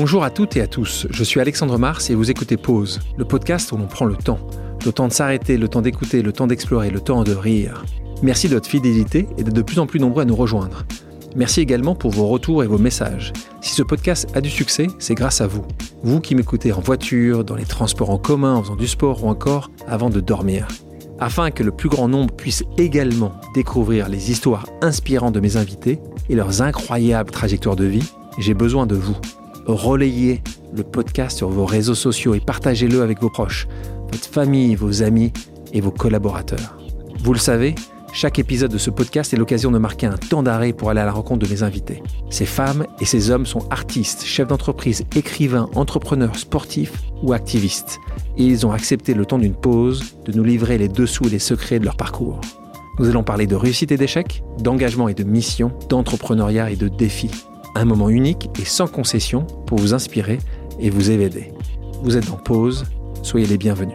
Bonjour à toutes et à tous, je suis Alexandre Mars et vous écoutez Pause, le podcast où l'on prend le temps. Le temps de s'arrêter, le temps d'écouter, le temps d'explorer, le temps de rire. Merci de votre fidélité et d'être de plus en plus nombreux à nous rejoindre. Merci également pour vos retours et vos messages. Si ce podcast a du succès, c'est grâce à vous. Vous qui m'écoutez en voiture, dans les transports en commun, en faisant du sport ou encore avant de dormir. Afin que le plus grand nombre puisse également découvrir les histoires inspirantes de mes invités et leurs incroyables trajectoires de vie, j'ai besoin de vous. Relayez le podcast sur vos réseaux sociaux et partagez-le avec vos proches, votre famille, vos amis et vos collaborateurs. Vous le savez, chaque épisode de ce podcast est l'occasion de marquer un temps d'arrêt pour aller à la rencontre de mes invités. Ces femmes et ces hommes sont artistes, chefs d'entreprise, écrivains, entrepreneurs, sportifs ou activistes. Et ils ont accepté le temps d'une pause de nous livrer les dessous et les secrets de leur parcours. Nous allons parler de réussite et d'échec, d'engagement et de mission, d'entrepreneuriat et de défis. Un moment unique et sans concession pour vous inspirer et vous évader. Vous êtes en pause, soyez les bienvenus.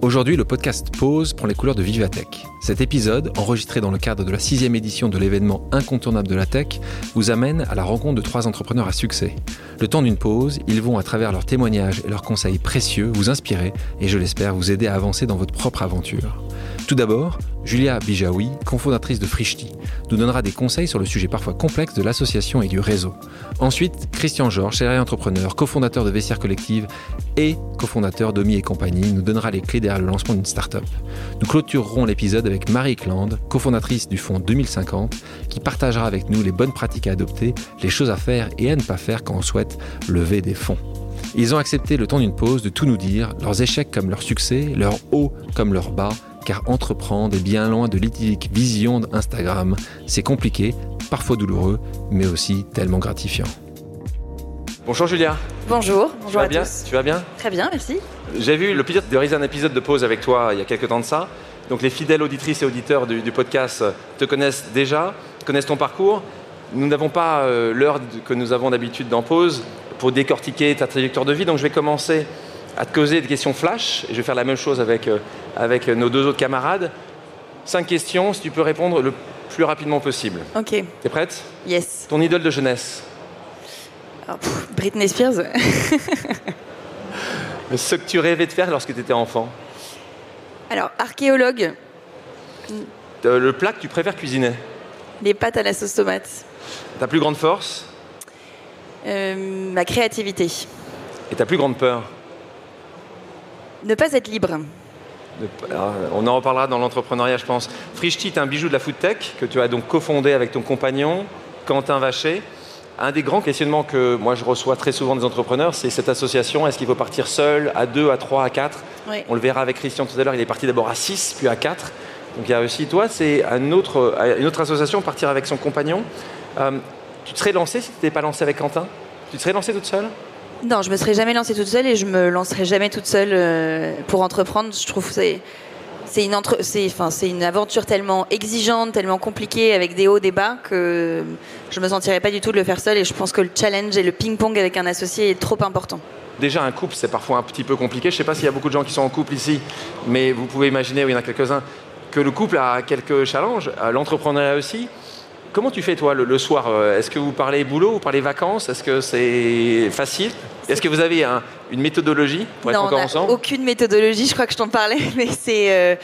Aujourd'hui, le podcast Pause prend les couleurs de Vivatech. Cet épisode, enregistré dans le cadre de la sixième édition de l'événement incontournable de la tech, vous amène à la rencontre de trois entrepreneurs à succès. Le temps d'une pause, ils vont à travers leurs témoignages et leurs conseils précieux vous inspirer et je l'espère vous aider à avancer dans votre propre aventure. Tout d'abord, Julia Bijawi, cofondatrice de Frishti, nous donnera des conseils sur le sujet parfois complexe de l'association et du réseau. Ensuite, Christian Georges, salarié entrepreneur, cofondateur de Vestiaire Collective et cofondateur d'Omi et compagnie, nous donnera les clés derrière le lancement d'une start-up. Nous clôturerons l'épisode avec Marie Kland, cofondatrice du fonds 2050, qui partagera avec nous les bonnes pratiques à adopter, les choses à faire et à ne pas faire quand on souhaite lever des fonds. Ils ont accepté le temps d'une pause de tout nous dire, leurs échecs comme leurs succès, leurs hauts comme leurs bas, car entreprendre est bien loin de l'idyllique vision d'Instagram. C'est compliqué, parfois douloureux, mais aussi tellement gratifiant. Bonjour Julia. Bonjour, bonjour tu vas à bien tous. Tu vas bien Très bien, merci. J'ai vu le plaisir de réaliser un épisode de pause avec toi il y a quelques temps de ça. Donc les fidèles auditrices et auditeurs du, du podcast te connaissent déjà, connaissent ton parcours. Nous n'avons pas euh, l'heure que nous avons d'habitude dans pause pour décortiquer ta trajectoire de vie. Donc je vais commencer à te poser des questions flash. Et je vais faire la même chose avec, euh, avec nos deux autres camarades. Cinq questions, si tu peux répondre le plus rapidement possible. Ok, T'es prête? Yes. Ton idole de jeunesse. Pff, Britney Spears, Ce que tu rêvais de faire lorsque tu étais enfant? Alors archéologue, Euh, Le plat que tu préfères cuisiner? Les pâtes à la sauce tomate, Ta plus grande force? Euh, ma créativité, et ta plus grande peur? Ne pas être libre. Alors, on en reparlera dans l'entrepreneuriat, je pense. Frishti est un bijou de la food tech que tu as donc cofondé avec ton compagnon, Quentin Vacher. Un des grands questionnements que moi je reçois très souvent des entrepreneurs, c'est cette association. Est-ce qu'il faut partir seul, à deux, à trois, à quatre Oui. On le verra avec Christian tout à l'heure, il est parti d'abord à 6, puis à 4. Donc il y a aussi, toi, c'est un autre, euh, une autre association, partir avec son compagnon. Euh, tu te serais lancé si tu n'étais pas lancé avec Quentin? Tu te serais lancé toute seule? Non, je me serais jamais lancée toute seule et je me lancerai jamais toute seule euh, pour entreprendre. Je trouve c'est c'est une entre, c'est enfin c'est une aventure tellement exigeante, tellement compliquée avec des hauts, des bas que je me sentirais pas du tout de le faire seule et je pense que le challenge et le ping-pong avec un associé est trop important. Déjà, un couple, c'est parfois un petit peu compliqué. Je ne sais pas s'il y a beaucoup de gens qui sont en couple ici, mais vous pouvez imaginer, il y en a quelques-uns, que le couple a quelques challenges, euh, l'entrepreneuriat aussi. Comment tu fais, toi, le, le soir euh, Est-ce que vous parlez boulot, vous parlez vacances Est-ce que c'est facile? Est-ce que vous avez un- une méthodologie pour être encore on ensemble? aucune méthodologie, je crois que je t'en parlais, mais c'est... euh,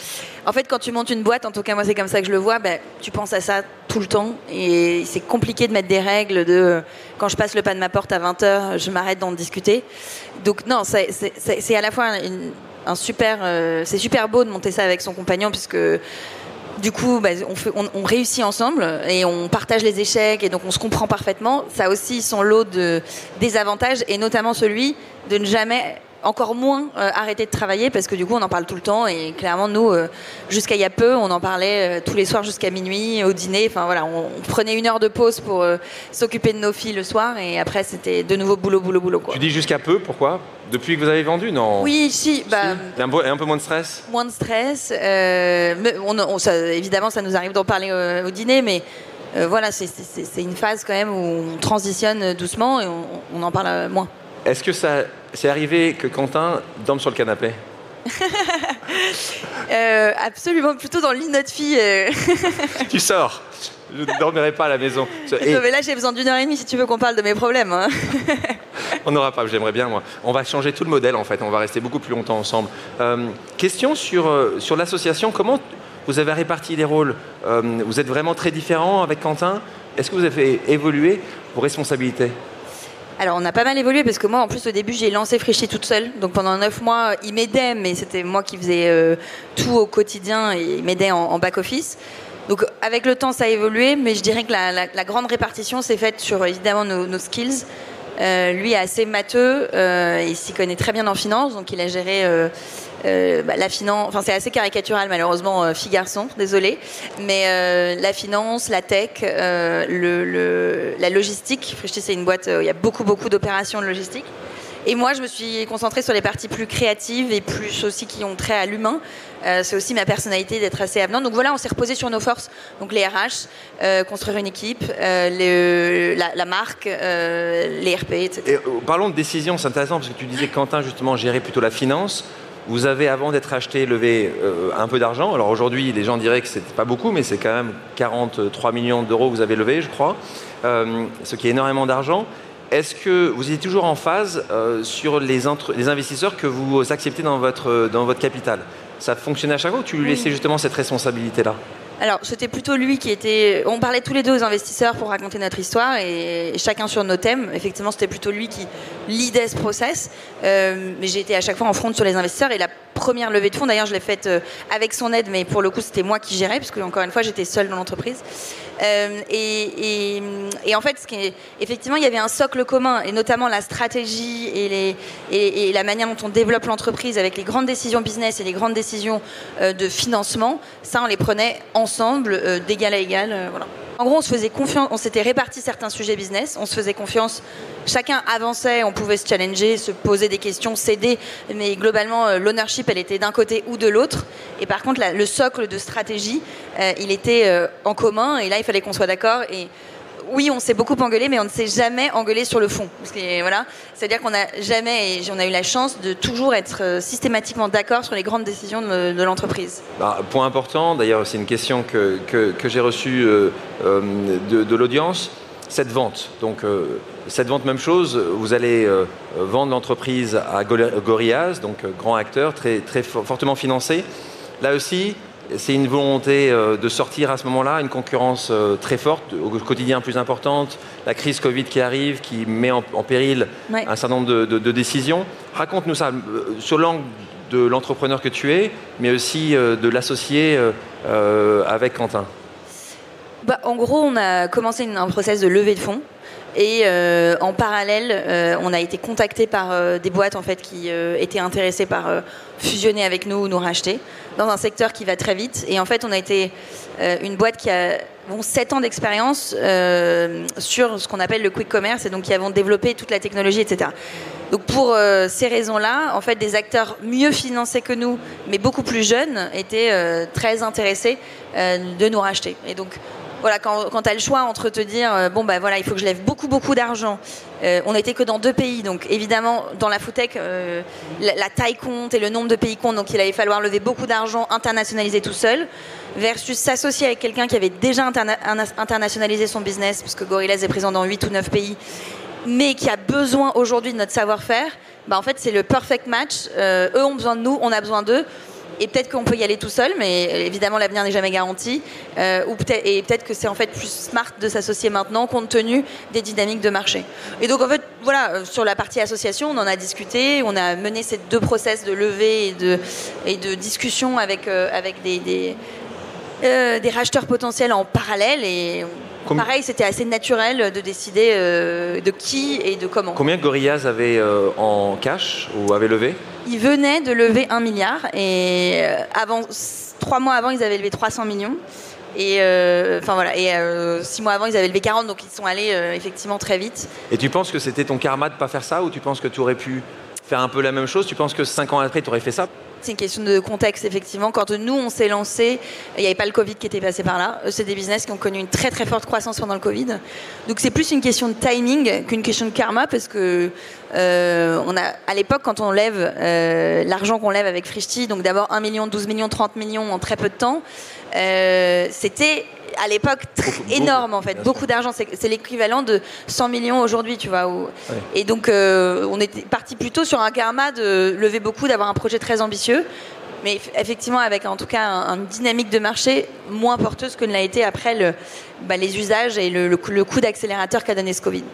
en fait, quand tu montes une boîte, en tout cas moi c'est comme ça que je le vois, ben, tu penses à ça tout le temps et c'est compliqué de mettre des règles de... Quand je passe le pas de ma porte à 20h, je m'arrête d'en discuter. Donc non, c'est- à la fois une- un super... euh, c'est super beau de monter ça avec son compagnon puisque... Du coup, bah, on, réussit ensemble et on partage les échecs et donc on se comprend parfaitement. Ça aussi son lot de désavantages et notamment celui de ne jamais, encore moins, euh, arrêter de travailler parce que du coup on en parle tout le temps et clairement nous, euh, jusqu'à il y a peu, on en parlait euh, tous les soirs jusqu'à minuit, au dîner. Enfin voilà, on, on prenait une heure de pause pour s'occuper de nos filles le soir et après c'était de nouveau boulot, boulot, boulot. Quoi. Tu dis jusqu'à peu, pourquoi? Depuis que vous avez vendu, non Oui, si, bah, un, peu- un peu moins de stress? Moins de stress. mais on, on- ça- évidemment, ça nous arrive d'en parler au dîner, mais voilà, c'est- une phase quand même où on transitionne doucement et on, on en parle moins. Est-ce que ça c'est arrivé que Quentin dorme sur le canapé Euh, absolument, plutôt dans le lit de notre fille. euh. Tu sors Je ne dormirai pas à la maison. Et- Non, mais là, j'ai besoin d'une heure et demie si tu veux qu'on parle de mes problèmes. hein. on n'aura pas, j'aimerais bien moi. On va changer tout le modèle en fait, on va rester beaucoup plus longtemps ensemble. Euh, question sur, sur l'association, comment vous avez réparti les rôles? Vous êtes vraiment très différents avec Quentin? Est-ce que vous avez évolué vos responsabilités? Alors, on a pas mal évolué parce que moi, en plus, au début, j'ai lancé Frichy toute seule. Donc, pendant neuf mois, il m'aidait, mais c'était moi qui faisais tout au quotidien et il m'aidait en back-office. Donc avec le temps, ça a évolué, mais je dirais que la, grande répartition s'est faite sur évidemment nos, skills. Euh, lui est assez matheux, euh, il s'y connaît très bien en finance, donc il a géré euh, bah, la finance. Enfin, c'est assez caricatural malheureusement, fille garçon, désolé, mais la finance, la tech, la logistique. Frishti, c'est une boîte, il y a beaucoup beaucoup d'opérations de logistique. Et moi, je me suis concentrée sur les parties plus créatives et plus aussi qui ont trait à l'humain. Euh, c'est aussi ma personnalité d'être assez avenante. Donc voilà, on s'est reposé sur nos forces. Donc les RH, euh, construire une équipe, euh, la, marque, les RP, etc. Et, parlons de décision, c'est intéressant parce que tu disais Quentin justement gérait plutôt la finance. Vous avez, avant d'être acheté, levé un peu d'argent. Alors aujourd'hui, les gens diraient que ce n'était pas beaucoup, mais c'est quand même 43 millions d'euros que vous avez levé, je crois, ce qui est énormément d'argent. Est-ce que vous êtes toujours en phase sur les, investisseurs que vous acceptez dans votre capital? Ça fonctionnait à chaque fois ou tu lui laissais justement cette responsabilité-là? Alors, c'était plutôt lui qui était. On parlait tous les deux aux investisseurs pour raconter notre histoire et, chacun sur nos thèmes. Effectivement, c'était plutôt lui qui lidait ce process. Euh, mais j'ai été à chaque fois en front sur les investisseurs et la première levée de fonds, d'ailleurs, je l'ai faite euh, avec son aide, mais pour le coup, c'était moi qui gérais, puisque encore une fois, j'étais seule dans l'entreprise. Euh, et, en fait, ce qui effectivement, il y avait un socle commun, et notamment la stratégie et, la manière dont on développe l'entreprise avec les grandes décisions business et les grandes décisions euh, de financement. Ça, on les prenait ensemble, d'égal à égal. voilà. En gros, on se faisait confiance, on s'était réparti certains sujets business, on se faisait confiance, chacun avançait, on pouvait se challenger, se poser des questions, céder, mais globalement, euh, l'ownership, elle était d'un côté ou de l'autre. Et par contre, le socle de stratégie, euh, il était euh, en commun, et là, il fallait qu'on soit d'accord. Et oui, on s'est beaucoup engueulé, mais on ne s'est jamais engueulé sur le fond. voilà, c'est-à-dire qu'on n'a jamais, et on a eu la chance de toujours être euh, systématiquement d'accord sur les grandes décisions de, l'entreprise. Bah, point important, d'ailleurs, c'est une question que, j'ai reçue euh, euh, de, l'audience. Cette vente, donc cette vente, même chose, vous allez vendre l'entreprise à Gorillaz, donc grand acteur, très, très fortement financé. Là aussi, c'est une volonté euh, de sortir à ce moment-là, une concurrence euh, très forte, au quotidien plus importante, la crise Covid qui arrive, qui met en, péril un certain nombre de, décisions. Raconte-nous ça euh, sur l'angle de l'entrepreneur que tu es, mais aussi de l'associé avec Quentin. Bah, en gros, on a commencé un process de levée de fonds. Et en parallèle, on a été contacté par des boîtes en fait qui étaient intéressées par fusionner avec nous ou nous racheter dans un secteur qui va très vite. Et en fait, on a été euh, une boîte qui a bon, 7 ans d'expérience euh, sur ce qu'on appelle le quick commerce et donc qui avons développé toute la technologie, etc. Donc pour euh, ces raisons-là, en fait, des acteurs mieux financés que nous, mais beaucoup plus jeunes, étaient très intéressés de nous racheter. Et donc voilà, quand, tu as le choix entre te dire, euh, bon, bah voilà, il faut que je lève beaucoup, beaucoup d'argent. Euh, on n'était que dans deux pays, donc évidemment, dans la footech, euh, la, taille compte et le nombre de pays compte, donc il allait falloir lever beaucoup d'argent, internationaliser tout seul, versus s'associer avec quelqu'un qui avait déjà internationalisé son business, puisque Gorillaz est présent dans 8 ou 9 pays, mais qui a besoin aujourd'hui de notre savoir-faire. Bah, en fait, c'est le perfect match. eux ont besoin de nous, on a besoin d'eux et peut-être qu'on peut y aller tout seul, mais évidemment l'avenir n'est jamais garanti. Euh, ou peut et peut-être que c'est en fait plus smart de s'associer maintenant compte tenu des dynamiques de marché. Et donc en fait, voilà, euh, sur la partie association, on en a discuté, on a mené ces deux process de levée et de, discussion avec, euh, des, des racheteurs potentiels en parallèle et Pareil, c'était assez naturel de décider de qui et de comment. Combien Gorillaz avait en cash ou avait levé? Ils venaient de lever un milliard et euh, avant, trois mois avant, ils avaient levé 300 millions. Et euh, voilà, et euh, six mois avant, ils avaient levé 40, donc ils sont allés effectivement très vite. Et tu penses que c'était ton karma de pas faire ça, ou tu penses que tu aurais pu faire un peu la même chose? Tu penses que cinq ans après, tu aurais fait ça? C'est une question de contexte, effectivement. Quand nous, on s'est lancé, il n'y avait pas le Covid qui était passé par là. C'est des business qui ont connu une très très forte croissance pendant le Covid. Donc c'est plus une question de timing qu'une question de karma, parce que euh, on a, à l'époque, quand on lève euh, l'argent qu'on lève avec Frishti, donc d'abord 1 million, 12 millions, 30 millions en très peu de temps, euh, c'était à l'époque énorme en fait, beaucoup d'argent. C'est l'équivalent de 100 millions aujourd'hui, tu vois. Et donc on était parti plutôt sur un karma de lever beaucoup, d'avoir un projet très ambitieux mais effectivement avec en tout cas une dynamique de marché moins porteuse que ne l'a été après le, bah, les usages et le, coup d'accélérateur qu'a donné ce Covid.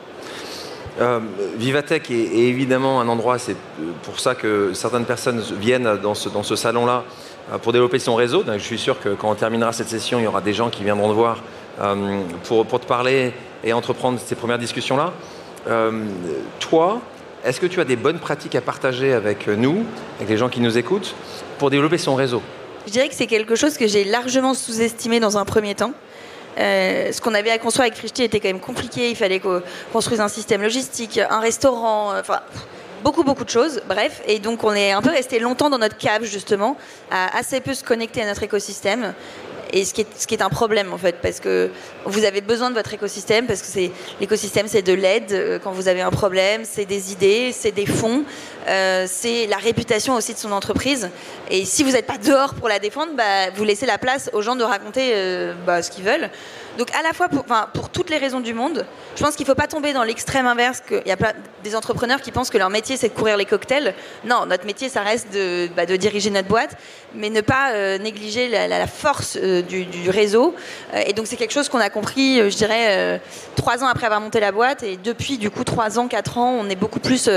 Euh, Vivatech est, évidemment un endroit, c'est pour ça que certaines personnes viennent dans ce, dans ce salon-là euh, pour développer son réseau. Je suis sûr que quand on terminera cette session, il y aura des gens qui viendront te voir euh, pour, te parler et entreprendre ces premières discussions-là. toi, est-ce que tu as des bonnes pratiques à partager avec nous, avec les gens qui nous écoutent, pour développer son réseau? Je dirais que c'est quelque chose que j'ai largement sous-estimé dans un premier temps. Euh, ce qu'on avait à construire avec Frishti était quand même compliqué. Il fallait qu'on construise un système logistique, un restaurant, euh, beaucoup beaucoup de choses. Bref, et donc on est un peu resté longtemps dans notre cave justement, à assez peu se connecter à notre écosystème et ce qui, est, un problème en fait, parce que vous avez besoin de votre écosystème, parce que c'est l'écosystème, c'est de l'aide euh, quand vous avez un problème, c'est des idées, c'est des fonds, euh, c'est la réputation aussi de son entreprise. Et si vous n'êtes pas dehors pour la défendre, bah, vous laissez la place aux gens de raconter euh, bah, ce qu'ils veulent. Donc à la fois pour, pour toutes les raisons du monde, je pense qu'il ne faut pas tomber dans l'extrême inverse, qu'il y a plein, des entrepreneurs qui pensent que leur métier c'est de courir les cocktails. Non, notre métier ça reste de, bah, de diriger notre boîte, mais ne pas euh, négliger la, force euh, du, réseau. Euh, et donc c'est quelque chose qu'on a compris, je dirais, trois ans après avoir monté la boîte. Et depuis du coup trois ans, quatre ans, on est beaucoup plus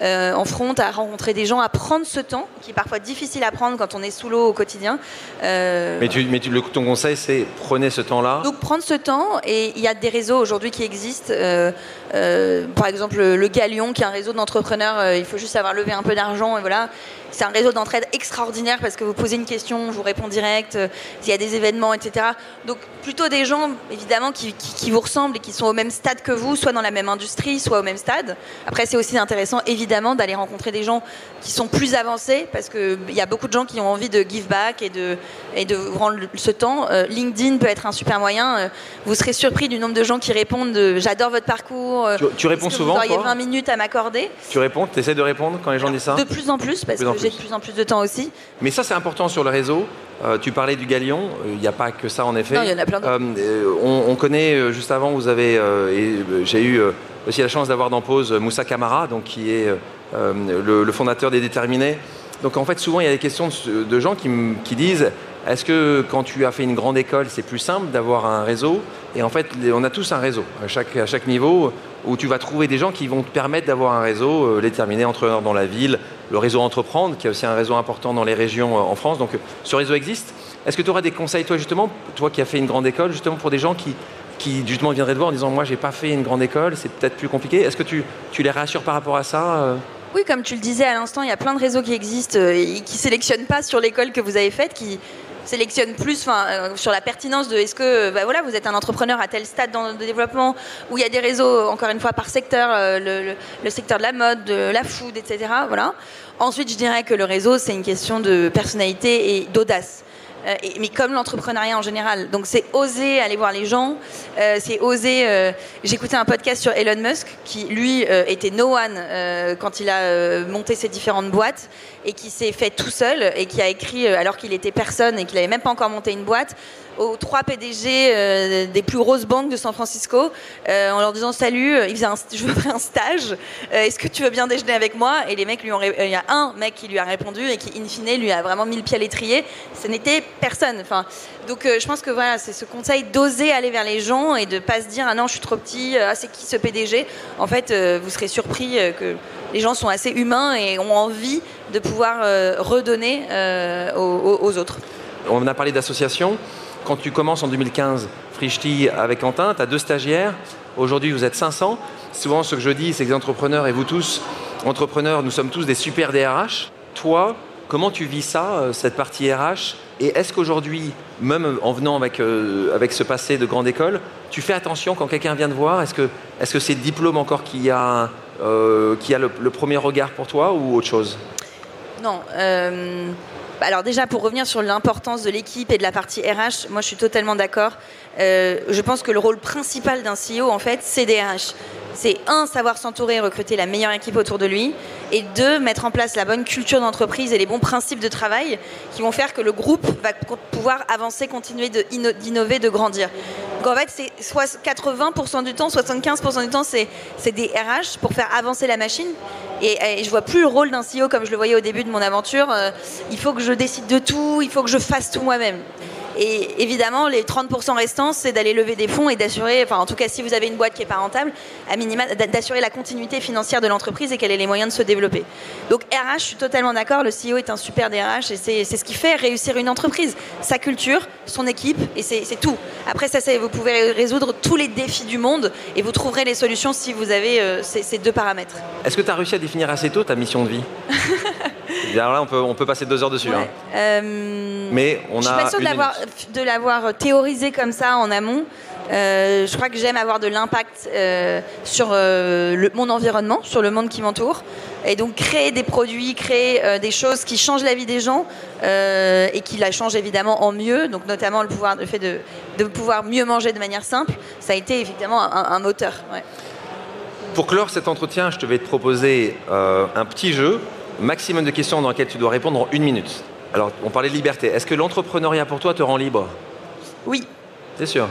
en front à rencontrer des gens, à prendre ce temps, qui est parfois difficile à prendre quand on est sous l'eau au quotidien. mais, tu, mais tu, le, ton conseil c'est prenez ce temps-là. Donc prendre ce temps, et il y a des réseaux aujourd'hui qui existent. Euh, euh, par exemple, le Galion, qui est un réseau d'entrepreneurs, euh, il faut juste savoir lever un peu d'argent, et voilà. C'est un réseau d'entraide extraordinaire parce que vous posez une question, je vous réponds direct, il y a des événements, etc. Donc plutôt des gens, évidemment, qui, qui, vous ressemblent et qui sont au même stade que vous, soit dans la même industrie, soit au même stade. Après, c'est aussi intéressant, évidemment, d'aller rencontrer des gens qui sont plus avancés parce qu'il y a beaucoup de gens qui ont envie de give back et de, et de rendre ce temps. LinkedIn peut être un super moyen. vous serez surpris du nombre de gens qui répondent J'adore votre parcours. Tu, réponds souvent Vous auriez 20 minutes à m'accorder? Tu réponds Tu essaies de répondre quand les gens disent ça De plus en plus, parce que j'ai de plus en plus de temps aussi. Mais ça, c'est important sur le réseau. Euh, tu parlais du Galion, il n'y a pas que ça en effet. Non, il y en a plein d'autres. Euh, on, connaît, juste avant, vous avez, et j'ai eu aussi la chance d'avoir dans pause Moussa Kamara, donc, qui est le, fondateur des Déterminés. Donc en fait, souvent, il y a des questions de, gens qui, qui disent est-ce que quand tu as fait une grande école, c'est plus simple d'avoir un réseau? Et en fait, on a tous un réseau à chaque, niveau où tu vas trouver des gens qui vont te permettre d'avoir un réseau, euh, les terminés entrepreneurs dans la ville, le réseau Entreprendre, qui est aussi un réseau important dans les régions euh, en France. Donc ce réseau existe. Est-ce que tu auras des conseils, toi justement, toi qui as fait une grande école, justement pour des gens qui, justement viendraient te voir en disant moi j'ai pas fait une grande école, c'est peut-être plus compliqué? Est-ce que tu, tu les rassures par rapport à ça euh? Oui, comme tu le disais à l'instant, il y a plein de réseaux qui existent et qui sélectionnent pas sur l'école que vous avez faite, qui sélectionne plus euh, sur la pertinence de est-ce que bah, voilà, vous êtes un entrepreneur à tel stade dans le développement, où il y a des réseaux, encore une fois, par secteur, euh, le, secteur de la mode, de la food, etc. Voilà. Ensuite, je dirais que le réseau, c'est une question de personnalité et d'audace. Euh, mais comme l'entrepreneuriat en général. Donc c'est oser aller voir les gens, euh, c'est oser. Euh, j'écoutais un podcast sur Elon Musk qui lui était no one quand il a monté ses différentes boîtes et qui s'est fait tout seul et qui a écrit alors qu'il était personne et qu'il n'avait même pas encore monté une boîte aux trois PDG euh, des plus grosses banques de San Francisco euh, en leur disant salut, euh, il je veux faire un stage, est-ce que tu veux bien déjeuner avec moi? Et les mecs lui ont, il y a un mec qui lui a répondu et qui in fine lui a vraiment mis le pied à l'étrier. Ce n'était personne. Enfin, donc je pense que voilà, c'est ce conseil d'oser aller vers les gens et de pas se dire ah non je suis trop petit, ah c'est qui ce PDG En fait, vous serez surpris que les gens sont assez humains et ont envie de pouvoir redonner aux autres. On a parlé d'associations quand tu commences en 2015, Frishti avec Quentin, tu as deux stagiaires. Aujourd'hui, vous êtes 500. Souvent, ce que je dis, c'est que les entrepreneurs, et vous tous, entrepreneurs, nous sommes tous des super DRH. Toi, comment tu vis ça, euh, cette partie RH Et est-ce qu'aujourd'hui, même en venant avec, euh, avec ce passé de grande école, tu fais attention quand quelqu'un vient te voir? Est-ce que c'est -ce diplôme encore qui a, euh, qui a le, premier regard pour toi ou autre chose? Non. Alors déjà, pour revenir sur l'importance de l'équipe et de la partie RH, moi je suis totalement d'accord. Euh, je pense que le rôle principal d'un CEO, en fait, c'est des RH. c'est un, savoir s'entourer et recruter la meilleure équipe autour de lui, et deux, mettre en place la bonne culture d'entreprise et les bons principes de travail qui vont faire que le groupe va pouvoir avancer, continuer d'innover, de grandir. Donc en fait, c'est 80% du temps, 75% du temps, c'est des RH pour faire avancer la machine. Et, et je vois plus le rôle d'un CEO comme je le voyais au début de mon aventure. Euh, il faut que je décide de tout, il faut que je fasse tout moi-même. Et évidemment, les 30% restants, c'est d'aller lever des fonds et d'assurer, enfin en tout cas si vous avez une boîte qui n'est pas rentable, à minima, d'assurer la continuité financière de l'entreprise et qu'elle ait les moyens de se développer. Donc RH, je suis totalement d'accord, le CEO est un super DRH et c'est ce qui fait réussir une entreprise. Sa culture, son équipe, et c'est tout. Après ça, vous pouvez résoudre tous les défis du monde et vous trouverez les solutions si vous avez euh, ces, deux paramètres. Est-ce que tu as réussi à définir assez tôt ta mission de vie? Alors là, on peut, on peut passer deux heures dessus. Hein. Euh, Mais on a. Je suis pas sûre de l'avoir théorisé comme ça en amont. Euh, je crois que j'aime avoir de l'impact euh, sur le, mon environnement, sur le monde qui m'entoure. Et donc créer des produits, créer des choses qui changent la vie des gens et qui la changent évidemment en mieux. Donc notamment le, pouvoir, le fait de, de pouvoir mieux manger de manière simple, ça a été évidemment un, moteur. Pour clore cet entretien, je te vais te proposer un petit jeu maximum de questions dans lesquelles tu dois répondre en une minute. Alors, on parlait de liberté. Est-ce que l'entrepreneuriat pour toi te rend libre? Oui. C'est sûr?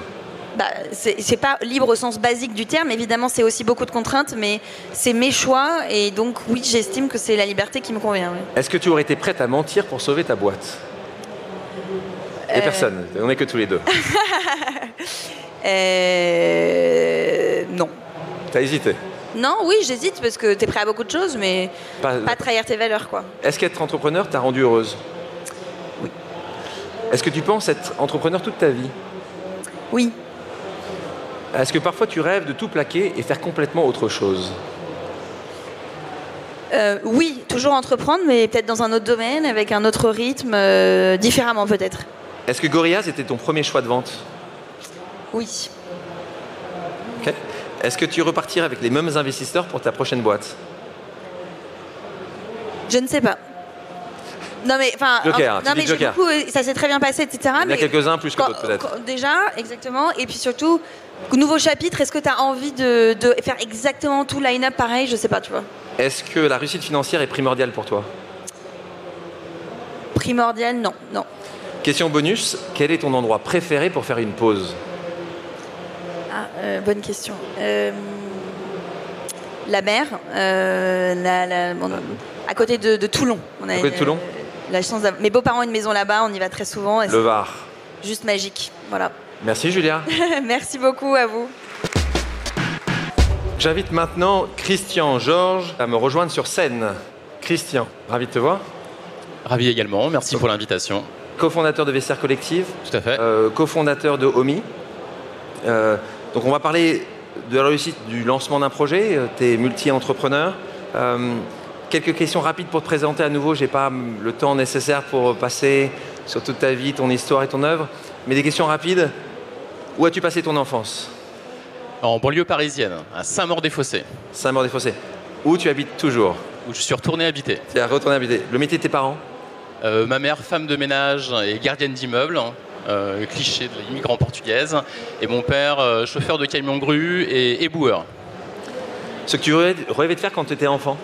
Bah, c'est pas libre au sens basique du terme, évidemment c'est aussi beaucoup de contraintes, mais c'est mes choix et donc oui j'estime que c'est la liberté qui me convient. Est-ce que tu aurais été prête à mentir pour sauver ta boîte? Et euh. personne, on n'est que tous les deux. euh... Non. T'as hésité? Non, oui, j'hésite parce que tu es prêt à beaucoup de choses, mais pas, trahir tes valeurs. quoi. Est-ce qu'être entrepreneur t'a rendu heureuse Oui. Est-ce que tu penses être entrepreneur toute ta vie Oui. Est-ce que parfois tu rêves de tout plaquer et faire complètement autre chose euh, oui, toujours entreprendre, mais peut-être dans un autre domaine, avec un autre rythme, euh, différemment peut-être. Est-ce que Gorillaz était ton premier choix de vente Oui. Est-ce que tu repartiras avec les mêmes investisseurs pour ta prochaine boîte? Je ne sais pas. Non mais enfin, non, mais beaucoup, ça s'est très bien passé, etc. Il y en a quelques-uns plus que d'autres peut-être. Déjà, exactement. Et puis surtout, nouveau chapitre, est-ce que tu as envie de, faire exactement tout line-up pareil? Je sais pas, tu vois. Est-ce que la réussite financière est primordiale pour toi? Primordiale, non, non. Question bonus, quel est ton endroit préféré pour faire une pause? Ah, euh, bonne question. Euh, la mer, euh, à côté de, Toulon. On a à côté de Toulon la chance Mes beaux-parents ont une maison là-bas, on y va très souvent. Le Var. Juste magique. Voilà. Merci Julia. Merci beaucoup à vous. J'invite maintenant Christian Georges à me rejoindre sur scène. Christian, ravi de te voir. Ravi également, merci pour l'invitation. Co-fondateur de Vestiaire Collective. Tout à fait. Co-fondateur de OMI. Donc on va parler de la réussite du lancement d'un projet. Euh, tu es multi-entrepreneur. Euh, quelques questions rapides pour te présenter à nouveau. Je n'ai pas le temps nécessaire pour passer sur toute ta vie, ton histoire et ton œuvre. Mais des questions rapides. Où as-tu passé ton enfance? En banlieue parisienne, à Saint-Maur-des-Fossés. Saint-Maur-des-Fossés. Où tu habites toujours? Où je suis retourné habiter. Tu es retourné habiter. Le métier de tes parents? Euh, Ma mère, femme de ménage et gardienne d'immeuble. Euh, cliché de l'immigrant portugaise, et mon père, euh, chauffeur de camion grue et éboueur. Ce que tu rêvais de faire quand tu étais enfant?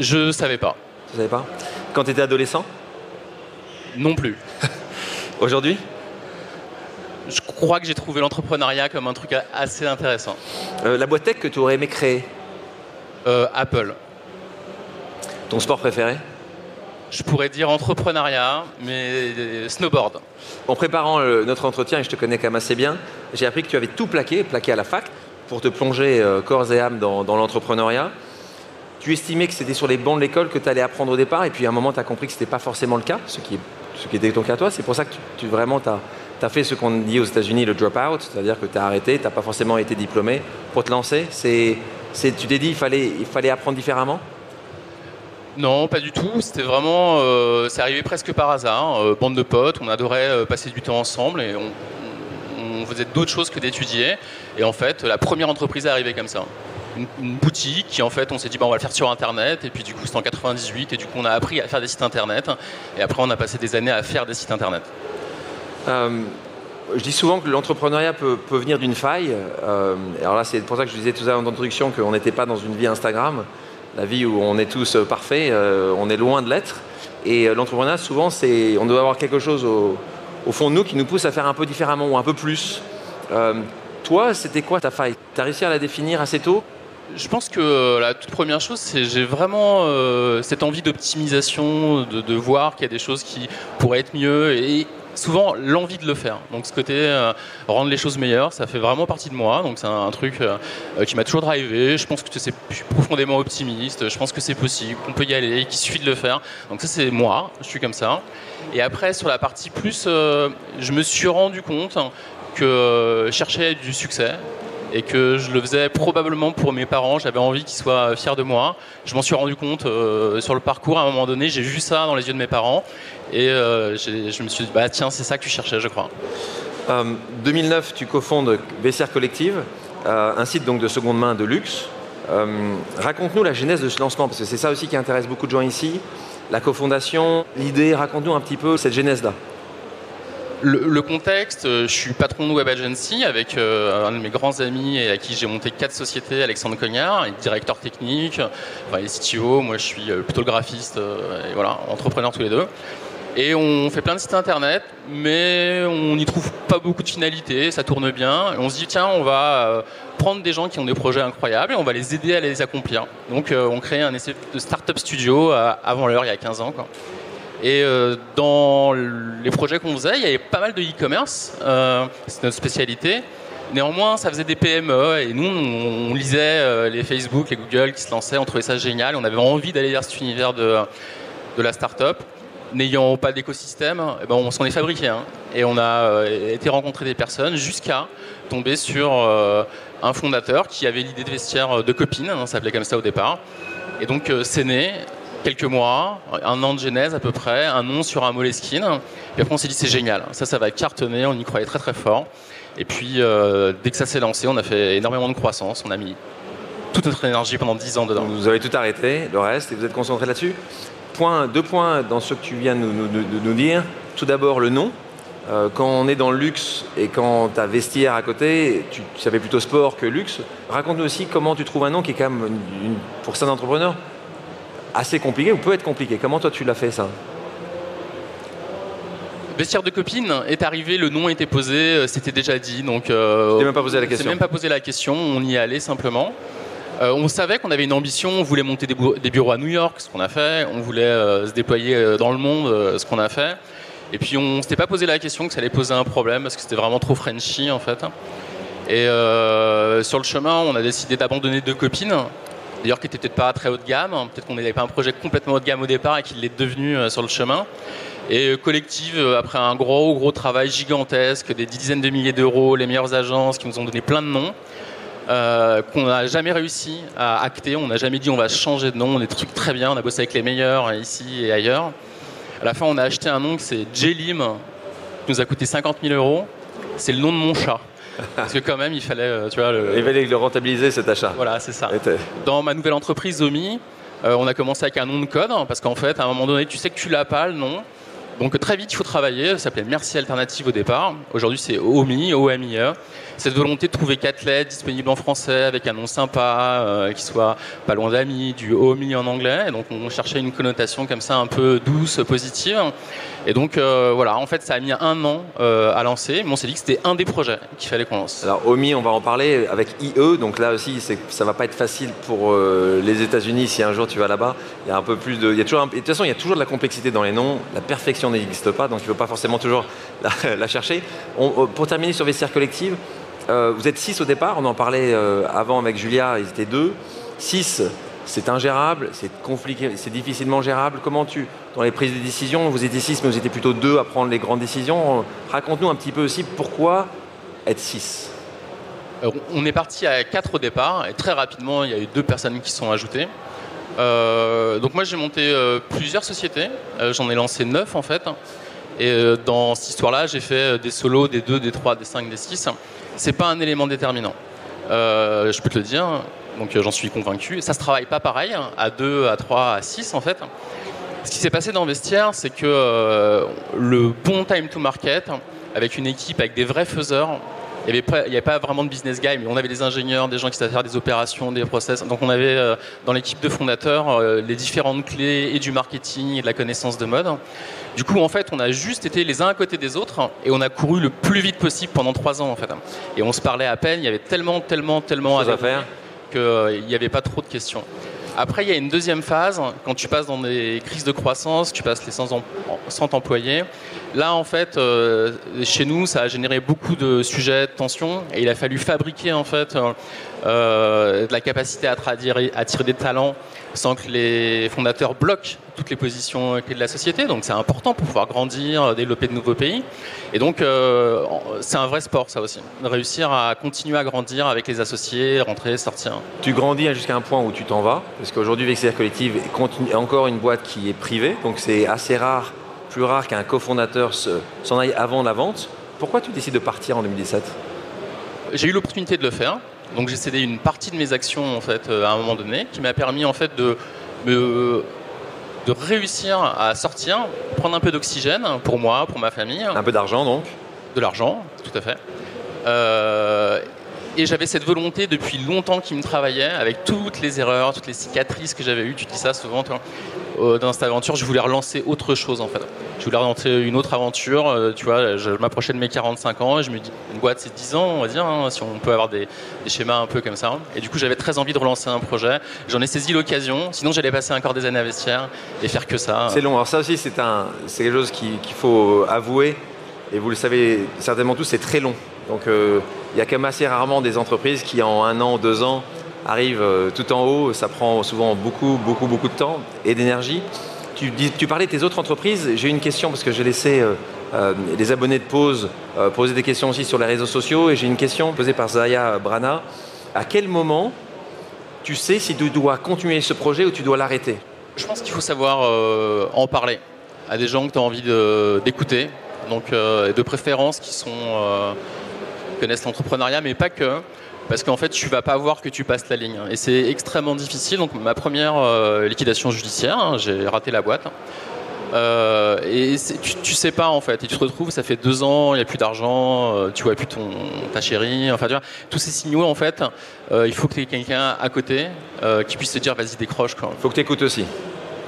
Je savais pas. Tu savais pas? Quand tu étais adolescent? Non plus. Aujourd'hui? Je crois que j'ai trouvé l'entrepreneuriat comme un truc assez intéressant. Euh, la boîte tech que tu aurais aimé créer? Apple. Ton sport préféré? Je pourrais dire entrepreneuriat, mais snowboard. En préparant notre entretien, et je te connais quand même assez bien, j'ai appris que tu avais tout plaqué, plaqué à la fac, pour te plonger euh, corps et âme dans, l'entrepreneuriat. Tu estimais que c'était sur les bancs de l'école que tu allais apprendre au départ, et puis à un moment, tu as compris que ce n'était pas forcément le cas, ce qui, ce qui était ton cas toi. C'est pour ça que tu, vraiment, tu as, fait ce qu'on dit aux États-Unis le drop-out, c'est-à-dire que tu as arrêté, tu n'as pas forcément été diplômé pour te lancer. C'est, tu t'es dit qu'il fallait, il fallait apprendre différemment? Non, pas du tout. C'était vraiment, euh, c'est arrivé presque par hasard. Euh, bande de potes, on adorait euh, passer du temps ensemble et on, faisait d'autres choses que d'étudier. Et en fait, la première entreprise est arrivée comme ça. Une, boutique qui en fait, on s'est dit, bah, on va le faire sur Internet. Et puis du coup, c'était en 98 et du coup, on a appris à faire des sites Internet. Et après, on a passé des années à faire des sites Internet. je dis souvent que l'entrepreneuriat peut, venir d'une faille. Alors là, c'est pour ça que je disais tout à l'heure en introduction qu'on n'était pas dans une vie Instagram, la vie où on est tous parfaits, on est loin de l'être. Et l'entrepreneuriat, souvent, c'est, on doit avoir quelque chose au, fond de nous qui nous pousse à faire un peu différemment ou un peu plus. toi, c'était quoi ta faille? Tu as réussi à la définir assez tôt? Je pense que euh, la toute première chose, c'est j'ai vraiment euh, cette envie d'optimisation, de, voir qu'il y a des choses qui pourraient être mieux et souvent l'envie de le faire. Donc ce côté euh, rendre les choses meilleures, ça fait vraiment partie de moi. Donc c'est un, truc qui m'a toujours drivé. Je pense que c'est profondément optimiste. Je pense que c'est possible, qu'on peut y aller, qu'il suffit de le faire. Donc ça c'est moi, je suis comme ça. Et après sur la partie plus, je me suis rendu compte que chercher du succès, et que je le faisais probablement pour mes parents. J'avais envie qu'ils soient fiers de moi. Je m'en suis rendu compte euh, sur le parcours. À un moment donné, j'ai vu ça dans les yeux de mes parents et euh, je me suis dit, bah, tiens, c'est ça que tu cherchais, je crois. 2009, euh, tu cofondes Vestiaire Collective, un site donc de seconde main de luxe. raconte-nous la genèse de ce lancement, parce que c'est ça aussi qui intéresse beaucoup de gens ici. La cofondation, l'idée, raconte-nous un petit peu cette genèse-là. Le, contexte, euh, je suis patron de Web Agency avec euh, un de mes grands amis et à qui j'ai monté quatre sociétés, Alexandre Cognard, directeur technique, enfin, les CTO, moi je suis euh, plutôt le graphiste, et voilà, entrepreneur tous les deux. Et on fait plein de sites internet, mais on n'y trouve pas beaucoup de finalité, ça tourne bien. On se dit, tiens, on va prendre des gens qui ont des projets incroyables et on va les aider à les accomplir. Donc on crée un essai de startup studio avant l'heure, il y a 15 ans. Et euh, dans les projets qu'on faisait, il y avait pas mal de e-commerce, euh, c'est notre spécialité. Néanmoins, ça faisait des PME et nous, on, lisait euh, les Facebook, les Google qui se lançaient, on trouvait ça génial, on avait envie d'aller vers cet univers de, la start-up. N'ayant pas d'écosystème, eh ben on s'en est fabriqué. Hein. et on a été rencontrer des personnes jusqu'à tomber sur un fondateur qui avait l'idée de vestiaire de copines, hein, ça s'appelait comme ça au départ. Et donc c'est né, quelques mois, un an de genèse à peu près, un nom sur un Moleskine. Et après on s'est dit c'est génial, ça ça va cartonner, on y croyait très très fort. Et puis euh, dès que ça s'est lancé, on a fait énormément de croissance, on a mis toute notre énergie pendant 10 ans dedans. Vous avez tout arrêté, le reste, et vous êtes concentré là-dessus Deux points dans ce que tu viens de nous, dire. Tout d'abord le nom. Euh, quand on est dans le luxe et quand tu as vestiaire à côté, tu, savais plutôt sport que luxe. Raconte-nous aussi comment tu trouves un nom qui est quand même, pour ça d'entrepreneur, assez compliqué ou peut être compliqué. Comment toi tu l'as fait ça Vestiaire de copine est arrivé, le nom était posé, euh, c'était déjà dit. Donc, euh, même pas posé la question. même pas posé la question, on y allait simplement. Euh, on savait qu'on avait une ambition, on voulait monter des, bureaux à New York, ce qu'on a fait. On voulait se déployer dans le monde, ce qu'on a fait. Et puis on s'était pas posé la question que ça allait poser un problème parce que c'était vraiment trop Frenchy en fait. Et sur le chemin, on a décidé d'abandonner deux copines d'ailleurs qui n'était peut-être pas très haut de gamme, peut-être qu'on n'avait pas un projet complètement haut de gamme au départ et qu'il l'est devenu euh, sur le chemin. Et euh, collective, euh, après un gros gros travail gigantesque, des dizaines de milliers d'euros, les meilleures agences qui nous ont donné plein de noms, qu'on n'a jamais réussi à acter, on n'a jamais dit on va changer de nom, on est trucs très bien, on a bossé avec les meilleurs ici et ailleurs. À la fin, on a acheté un nom qui c'est Jelim, qui nous a coûté 50 000 euros. C'est le nom de mon chat. Parce que quand même, il fallait, euh, tu vois, le... Il fallait le rentabiliser cet achat. Voilà, c'est ça. Dans ma nouvelle entreprise Zomi, euh, on a commencé avec un nom de code parce qu'en fait, à un moment donné, tu sais que tu l'as pas le nom. Donc très vite, il faut travailler. Ça s'appelait Merci Alternative au départ. Aujourd'hui, c'est OMI, OMIE cette volonté de trouver quatre lettres disponibles en français avec un nom sympa, euh, qui soit pas loin d'amis, du OMI en anglais. Donc on cherchait une connotation comme ça un peu douce, positive. Et donc euh, voilà, en fait ça a mis un an euh, à lancer, mais on s'est dit que c'était un des projets qu'il fallait qu'on lance. Alors OMI, on va en parler avec IE, donc là aussi ça va pas être facile pour les États-Unis si un jour tu vas là-bas. Il y a un peu plus de, il y a toujours, de toute façon il y a toujours de la complexité dans les noms. La perfection n'existe pas, donc il ne faut pas forcément toujours la, chercher. pour terminer sur Vestiaire Collective, euh, vous êtes 6 au départ, on en parlait euh, avant avec Julia, ils étaient 2. 6, c'est ingérable, c'est compliqué, c'est difficilement gérable. Comment tu, dans les prises de décision, vous étiez 6, mais vous étiez plutôt 2 à prendre les grandes décisions. Raconte-nous un petit peu aussi pourquoi être 6 On est parti à 4 au départ, et très rapidement, il y a eu deux personnes qui sont ajoutées. Euh, donc moi j'ai monté plusieurs sociétés, j'en ai lancé 9 en fait. Et dans cette histoire-là, j'ai fait des solos, des 2, des 3, des 5, des 6 c'est pas un élément déterminant. Euh, je peux te le dire, donc euh, j'en suis convaincu. Ça se travaille pas pareil, hein, à 2, à 3, à 6 en fait. Ce qui s'est passé dans Vestiaire, c'est que euh, le bon time to market avec une équipe, avec des vrais faiseurs. Il n'y avait, avait, pas vraiment de business guy, mais on avait des ingénieurs, des gens qui savaient faire des opérations, des process. Donc on avait euh, dans l'équipe de fondateurs euh, les différentes clés et du marketing et de la connaissance de mode. Du coup, en fait, on a juste été les uns à côté des autres et on a couru le plus vite possible pendant trois ans, en fait. Et on se parlait à peine. Il y avait tellement, tellement, tellement à faire qu'il n'y avait pas trop de questions. Après, il y a une deuxième phase, quand tu passes dans des crises de croissance, tu passes les 100, employés. Là, en fait, euh, chez nous, ça a généré beaucoup de sujets de tension et il a fallu fabriquer, en fait, euh, de la capacité à, à tirer des talents sans que les fondateurs bloquent toutes les positions clés de la société. Donc c'est important pour pouvoir grandir, développer de nouveaux pays. Et donc euh, c'est un vrai sport ça aussi, de réussir à continuer à grandir avec les associés, rentrer, sortir. Tu grandis jusqu'à un point où tu t'en vas, parce qu'aujourd'hui Vexer Collective est encore une boîte qui est privée, donc c'est assez rare, plus rare qu'un cofondateur s'en aille avant la vente. Pourquoi tu décides de partir en 2017 J'ai eu l'opportunité de le faire. Donc j'ai cédé une partie de mes actions en fait euh, à un moment donné, qui m'a permis en fait de de réussir à sortir, prendre un peu d'oxygène pour moi, pour ma famille. Un peu d'argent donc? De l'argent, tout à fait. Euh, et j'avais cette volonté depuis longtemps qui me travaillait, avec toutes les erreurs, toutes les cicatrices que j'avais eues. Tu dis ça souvent, toi. Euh, dans cette aventure, je voulais relancer autre chose en fait. Je voulais relancer une autre aventure. Euh, tu vois, je m'approchais de mes 45 ans je me dis, une boîte c'est 10 ans, on va dire, hein, si on peut avoir des, schémas un peu comme ça. Et du coup, j'avais très envie de relancer un projet. J'en ai saisi l'occasion. Sinon, j'allais passer encore des années à vestiaire et faire que ça. C'est long. Alors ça aussi, c'est quelque chose qu'il faut avouer. Et vous le savez certainement tous, c'est très long. Donc euh, il y a quand même assez rarement des entreprises qui en un an, deux ans arrive euh, tout en haut, ça prend souvent beaucoup, beaucoup, beaucoup de temps et d'énergie. Tu, parlais de tes autres entreprises, j'ai une question parce que j'ai laissé euh, les abonnés de Pause poser des questions aussi sur les réseaux sociaux. Et j'ai une question posée par Zaya Brana. À quel moment tu sais si tu dois continuer ce projet ou tu dois l'arrêter? Je pense qu'il faut savoir en parler à des gens que tu as envie d'écouter, donc de préférence qui sont connaissent l'entrepreneuriat, mais pas que parce qu'en fait tu vas pas voir que tu passes la ligne. Et c'est extrêmement difficile. Donc ma première euh, liquidation judiciaire hein, j'ai raté la boîte. Euh, et tu, sais pas en fait. Et tu te retrouves ça fait deux ans il n'y a plus d'argent euh, tu vois plus ton ta chérie. Enfin tu vois tous ces signaux en fait il faut que tu aies quelqu'un à côté qui puisse te dire vas-y décroche il faut que tu écoutes aussi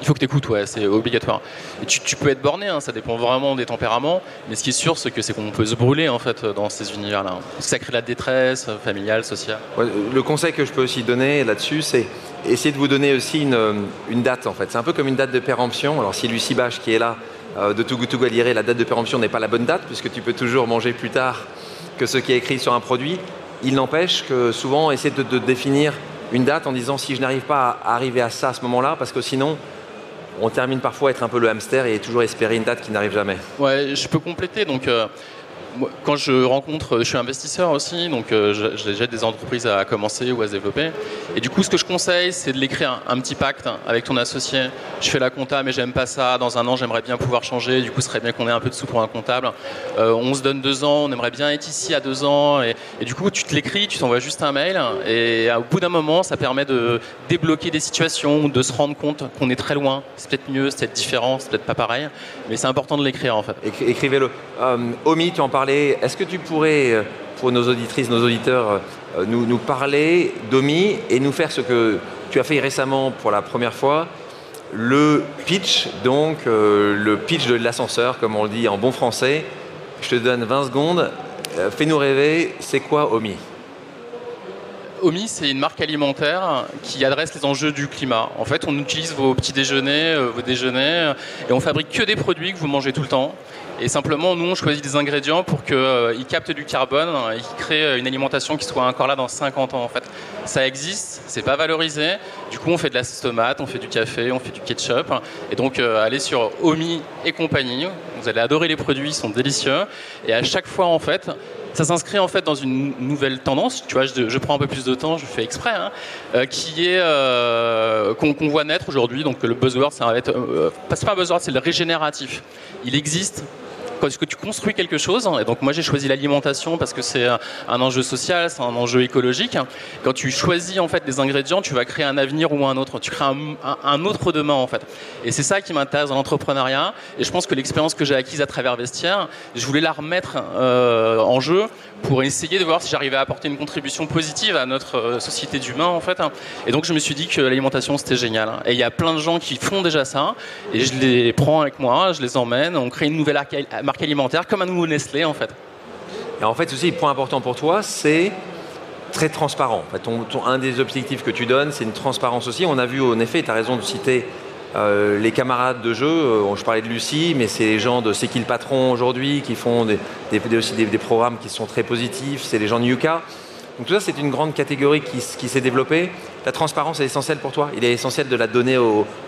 il faut que tu écoutes, ouais, c'est obligatoire. Et tu, peux être borné, hein, ça dépend vraiment des tempéraments, mais ce qui est sûr, c'est que c'est qu'on peut se brûler en fait dans ces univers-là. Ça crée la détresse familiale, sociale. le conseil que je peux aussi donner là-dessus, c'est essayer de vous donner aussi une, euh, une date en fait. C'est un peu comme une date de péremption. Alors si Lucie Bache qui est là euh, de Tougou Tougou la date de péremption n'est pas la bonne date puisque tu peux toujours manger plus tard que ce qui est écrit sur un produit. Il n'empêche que souvent essayer de définir une date en disant si je n'arrive pas à arriver à ça à ce moment-là, parce que sinon on termine parfois à être un peu le hamster et toujours espérer une date qui n'arrive jamais. Ouais, je peux compléter. Euh, quand je rencontre, je suis investisseur aussi, donc euh, j'ai des entreprises à commencer ou à se développer. Et du coup, ce que je conseille, c'est de l'écrire un, petit pacte avec ton associé. Je fais la compta, mais j'aime pas ça. Dans un an, j'aimerais bien pouvoir changer. Du coup, ce serait bien qu'on ait un peu de sous pour un comptable. Euh, on se donne deux ans, on aimerait bien être ici à deux ans. Et, du coup, tu te l'écris, tu t'envoies juste un mail. Et au bout d'un moment, ça permet de débloquer des situations, de se rendre compte qu'on est très loin. C'est peut-être mieux, c'est peut-être différent, c'est peut-être pas pareil. Mais c'est important de l'écrire en fait. Écrivez-le. Euh, Omi, tu en est-ce que tu pourrais, euh, pour nos auditrices, nos auditeurs, euh, nous, parler d'OMI et nous faire ce que tu as fait récemment pour la première fois, le pitch, donc euh, le pitch de l'ascenseur, comme on le dit en bon français. Je te donne 20 secondes. Fais-nous rêver, c'est quoi OMI? OMI, c'est une marque alimentaire qui adresse les enjeux du climat. En fait, on utilise vos petits déjeuners, vos déjeuners, et on fabrique que des produits que vous mangez tout le temps. Et simplement, nous, on choisit des ingrédients pour qu'ils euh, captent du carbone et qu'ils créent euh, une alimentation qui soit encore là dans 50 ans. En fait, ça existe, c'est pas valorisé. Du coup, on fait de la tomate, on fait du café, on fait du ketchup. Et donc, euh, allez sur Omi et compagnie. Vous allez adorer les produits, ils sont délicieux. Et à chaque fois, en fait, ça s'inscrit en fait dans une nouvelle tendance. Tu vois, je, prends un peu plus de temps, je fais exprès, hein, qui est qu'on voit naître aujourd'hui. Donc le buzzword, c'est pas un buzzword, c'est le régénératif. Il existe quand tu construis quelque chose, et donc moi j'ai choisi l'alimentation parce que c'est un enjeu social, c'est un enjeu écologique. Quand tu choisis en fait des ingrédients, tu vas créer un avenir ou un autre. Tu crées un, autre demain en fait. Et c'est ça qui m'intéresse dans l'entrepreneuriat. Et je pense que l'expérience que j'ai acquise à travers Vestiaire, je voulais la remettre euh, en jeu pour essayer de voir si j'arrivais à apporter une contribution positive à notre euh, société d'humains en fait. Et donc je me suis dit que l'alimentation c'était génial. Et il y a plein de gens qui font déjà ça et je les prends avec moi, je les emmène, on crée une nouvelle marque alimentaire comme un nouveau Nestlé en fait. Et en fait, aussi, le point important pour toi, c'est très transparent. un des objectifs que tu donnes, c'est une transparence aussi. On a vu, en effet, tu as raison de citer euh, les camarades de jeu. Euh, je parlais de Lucie, mais c'est les gens de C'est qui le patron aujourd'hui qui font des, aussi des, programmes qui sont très positifs. C'est les gens de Yuka. Donc tout ça, c'est une grande catégorie qui, s'est développée. La transparence est essentielle pour toi Il est essentiel de la donner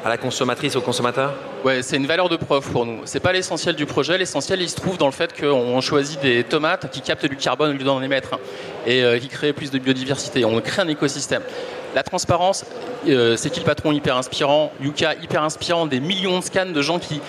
à la consommatrice, au consommateur Ouais, c'est une valeur de preuve pour nous. C'est pas l'essentiel du projet. L'essentiel, il se trouve dans le fait qu'on choisit des tomates qui captent du carbone au lieu d'en émettre et euh, qui créent plus de biodiversité. On crée un écosystème. La transparence, c'est qui le patron hyper inspirant? Yuka hyper inspirant, des millions de scans de gens qui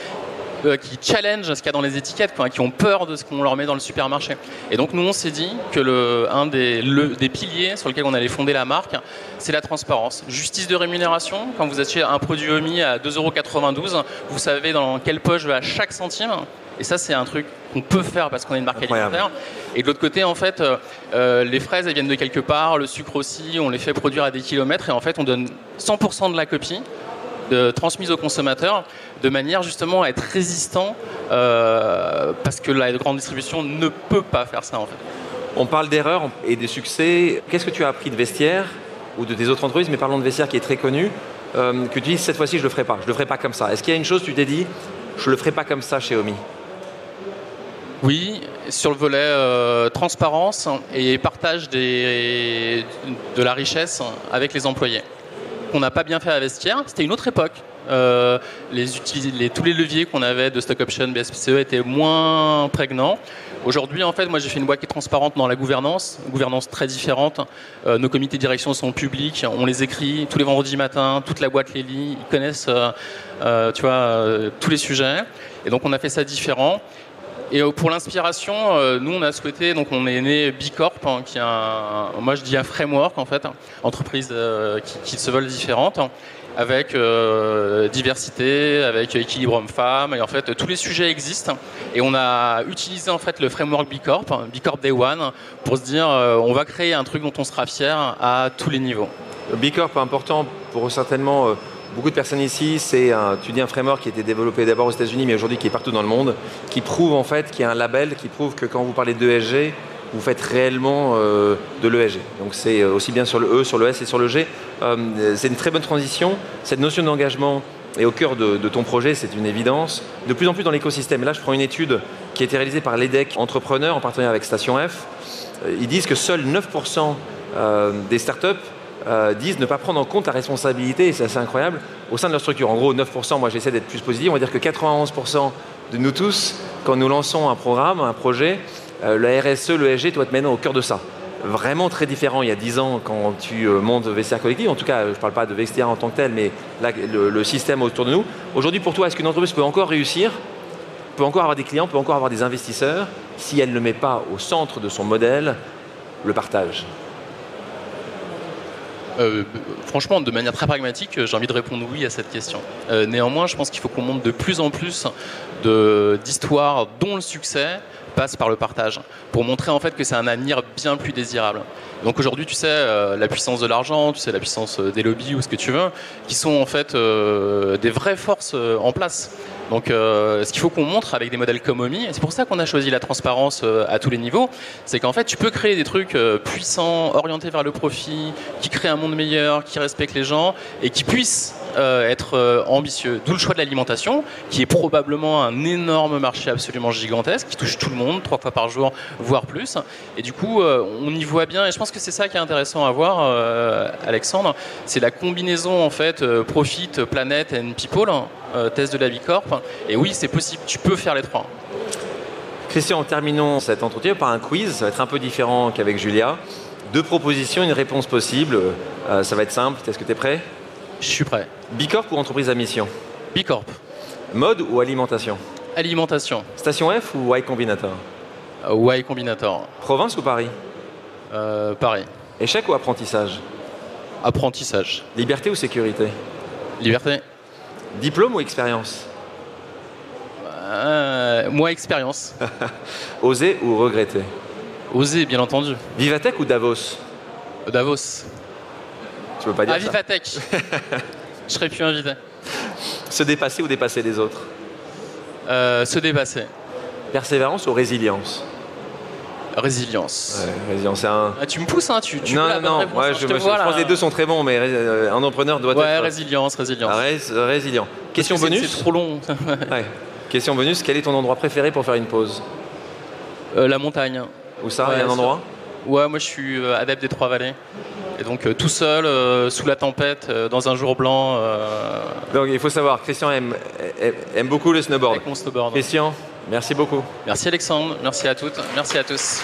euh, qui challenge ce qu'il y a dans les étiquettes, qui ont peur de ce qu'on leur met dans le supermarché. Et donc nous, on s'est dit que le, un des, des piliers sur lesquels on allait fonder la marque, c'est la transparence. Justice de rémunération, quand vous achetez un produit OMI à 2,92€, vous savez dans quelle poche va chaque centime. Et ça, c'est un truc qu'on peut faire parce qu'on est une marque alimentaire. Et de l'autre côté, en fait, euh, euh, les fraises, elles viennent de quelque part, le sucre aussi, on les fait produire à des kilomètres et en fait, on donne 100% de la copie de, transmise au consommateur de manière justement à être résistant euh, parce que la grande distribution ne peut pas faire ça en fait. On parle d'erreurs et des succès. Qu'est-ce que tu as appris de Vestiaire ou de tes autres entreprises, mais parlons de Vestiaire qui est très connu, euh, que tu dis cette fois-ci je le ferai pas, je le ferai pas comme ça. Est-ce qu'il y a une chose tu t'es dit je le ferai pas comme ça chez Omi? Oui, sur le volet euh, transparence et partage des, de la richesse avec les employés. Qu'on n'a pas bien fait à Vestiaire, c'était une autre époque. Euh, tous les leviers qu'on avait de stock option, BSPCE étaient moins prégnants. Aujourd'hui, en fait, moi j'ai fait une boîte qui est transparente dans la gouvernance, gouvernance très différente. Euh, nos comités de direction sont publics, on les écrit tous les vendredis matins, toute la boîte les lit, ils connaissent, euh, tu vois, tous les sujets. Et donc on a fait ça différent. Et pour l'inspiration, nous on a souhaité, donc on est né B Corp, hein, qui est un, moi je dis un framework en fait, entreprise qui, qui, se veulent différentes avec euh, diversité, avec équilibre homme-femme, et en fait tous les sujets existent. Et on a utilisé en fait le framework B Corp, B Corp Day One, pour se dire euh, on va créer un truc dont on sera fier à tous les niveaux. B Corp important pour certainement euh, beaucoup de personnes ici. C'est un, tu framework qui a été développé d'abord aux États-Unis, mais aujourd'hui qui est partout dans le monde, qui prouve en fait qu'il y a un label qui prouve que quand vous parlez d'ESG, vous faites réellement euh, de l'ESG. Donc c'est euh, aussi bien sur le E, sur le S et sur le G. Euh, c'est une très bonne transition. Cette notion d'engagement est au cœur de, ton projet, c'est une évidence. De plus en plus dans l'écosystème. Là, je prends une étude qui a été réalisée par l'EDEC Entrepreneurs en partenariat avec Station F. Ils disent que seuls 9% des startups disent ne pas prendre en compte la responsabilité, et c'est assez incroyable, au sein de leur structure. En gros, 9%, moi j'essaie d'être plus positif, on va dire que 91% de nous tous, quand nous lançons un programme, un projet, euh, le RSE, le SG doit être maintenant au cœur de ça. Vraiment très différent il y a 10 ans quand tu euh, montes Vestiaire Collectif. En tout cas, je ne parle pas de Vestiaire en tant que tel, mais le, système autour de nous. Aujourd'hui, pour toi, est-ce qu'une entreprise peut encore réussir peut encore avoir des clients, peut encore avoir des investisseurs si elle ne met pas au centre de son modèle le partage? Euh, franchement, de manière très pragmatique, j'ai envie de répondre oui à cette question. néanmoins, je pense qu'il faut qu'on monte de plus en plus d'histoires dont le succès passe par le partage, pour montrer en fait que c'est un avenir bien plus désirable. Donc aujourd'hui, tu sais, euh, la puissance de l'argent, tu sais, la puissance euh, des lobbies ou ce que tu veux, qui sont en fait euh, des vraies forces en place. Donc, ce qu'il faut qu'on montre avec des modèles comme OMI, c'est pour ça qu'on a choisi la transparence à tous les niveaux, c'est qu'en fait, tu peux créer des trucs puissants, orientés vers le profit, qui créent un monde meilleur, qui respectent les gens, et qui puissent euh, être euh, ambitieux. D'où le choix de l'alimentation, qui est probablement un énorme marché absolument gigantesque, qui touche tout le monde, trois fois par jour, voire plus. Et du coup, euh, on y voit bien, et je pense que c'est ça qui est intéressant à voir, Alexandre, c'est la combinaison en fait profit, planète and people, test de la Bicorp. Et oui, c'est possible, tu peux faire les trois. Christian, terminons cet entretien par un quiz. Ça va être un peu différent qu'avec Julia. Deux propositions, une réponse possible. ça va être simple. Est-ce que tu es prêt? Je suis prêt. Bicorp ou entreprise à mission Bicorp. Mode ou alimentation Alimentation. Station F ou Y Combinator Euh, Y Combinator. Province ou Paris Euh, pareil. Échec ou apprentissage Apprentissage. Liberté ou sécurité Liberté. Diplôme ou expérience Euh, moi, expérience. Oser ou regretter Oser, bien entendu. Vivatech ou Davos Davos. Tu peux pas dire Ah, ça. Vivatech. Je serais plus invité. Se dépasser ou dépasser les autres Euh, se dépasser. Persévérance ou résilience Résilience. Ouais, Résilience, c'est un... Ah, tu me pousses, hein tu, tu non, non, non, réponse, ouais, hein, je, te me- je vois, pense que les deux sont très bons, mais euh, un entrepreneur doit Ouais, être résilience, résilience. rés- résilient. Question que bonus C'est trop long. Ouais. Question bonus, quel est ton endroit préféré pour faire une pause Euh, la montagne. Où ça Il y a un ça- endroit Ouais, moi je suis adepte des Trois Vallées. Et donc euh, tout seul, euh, sous la tempête, euh, dans un jour blanc, Donc il faut savoir, Christian aime, aime- aime beaucoup le snowboard. avec mon snowboard. Christian, merci beaucoup. Merci Alexandre, merci à toutes, merci à tous.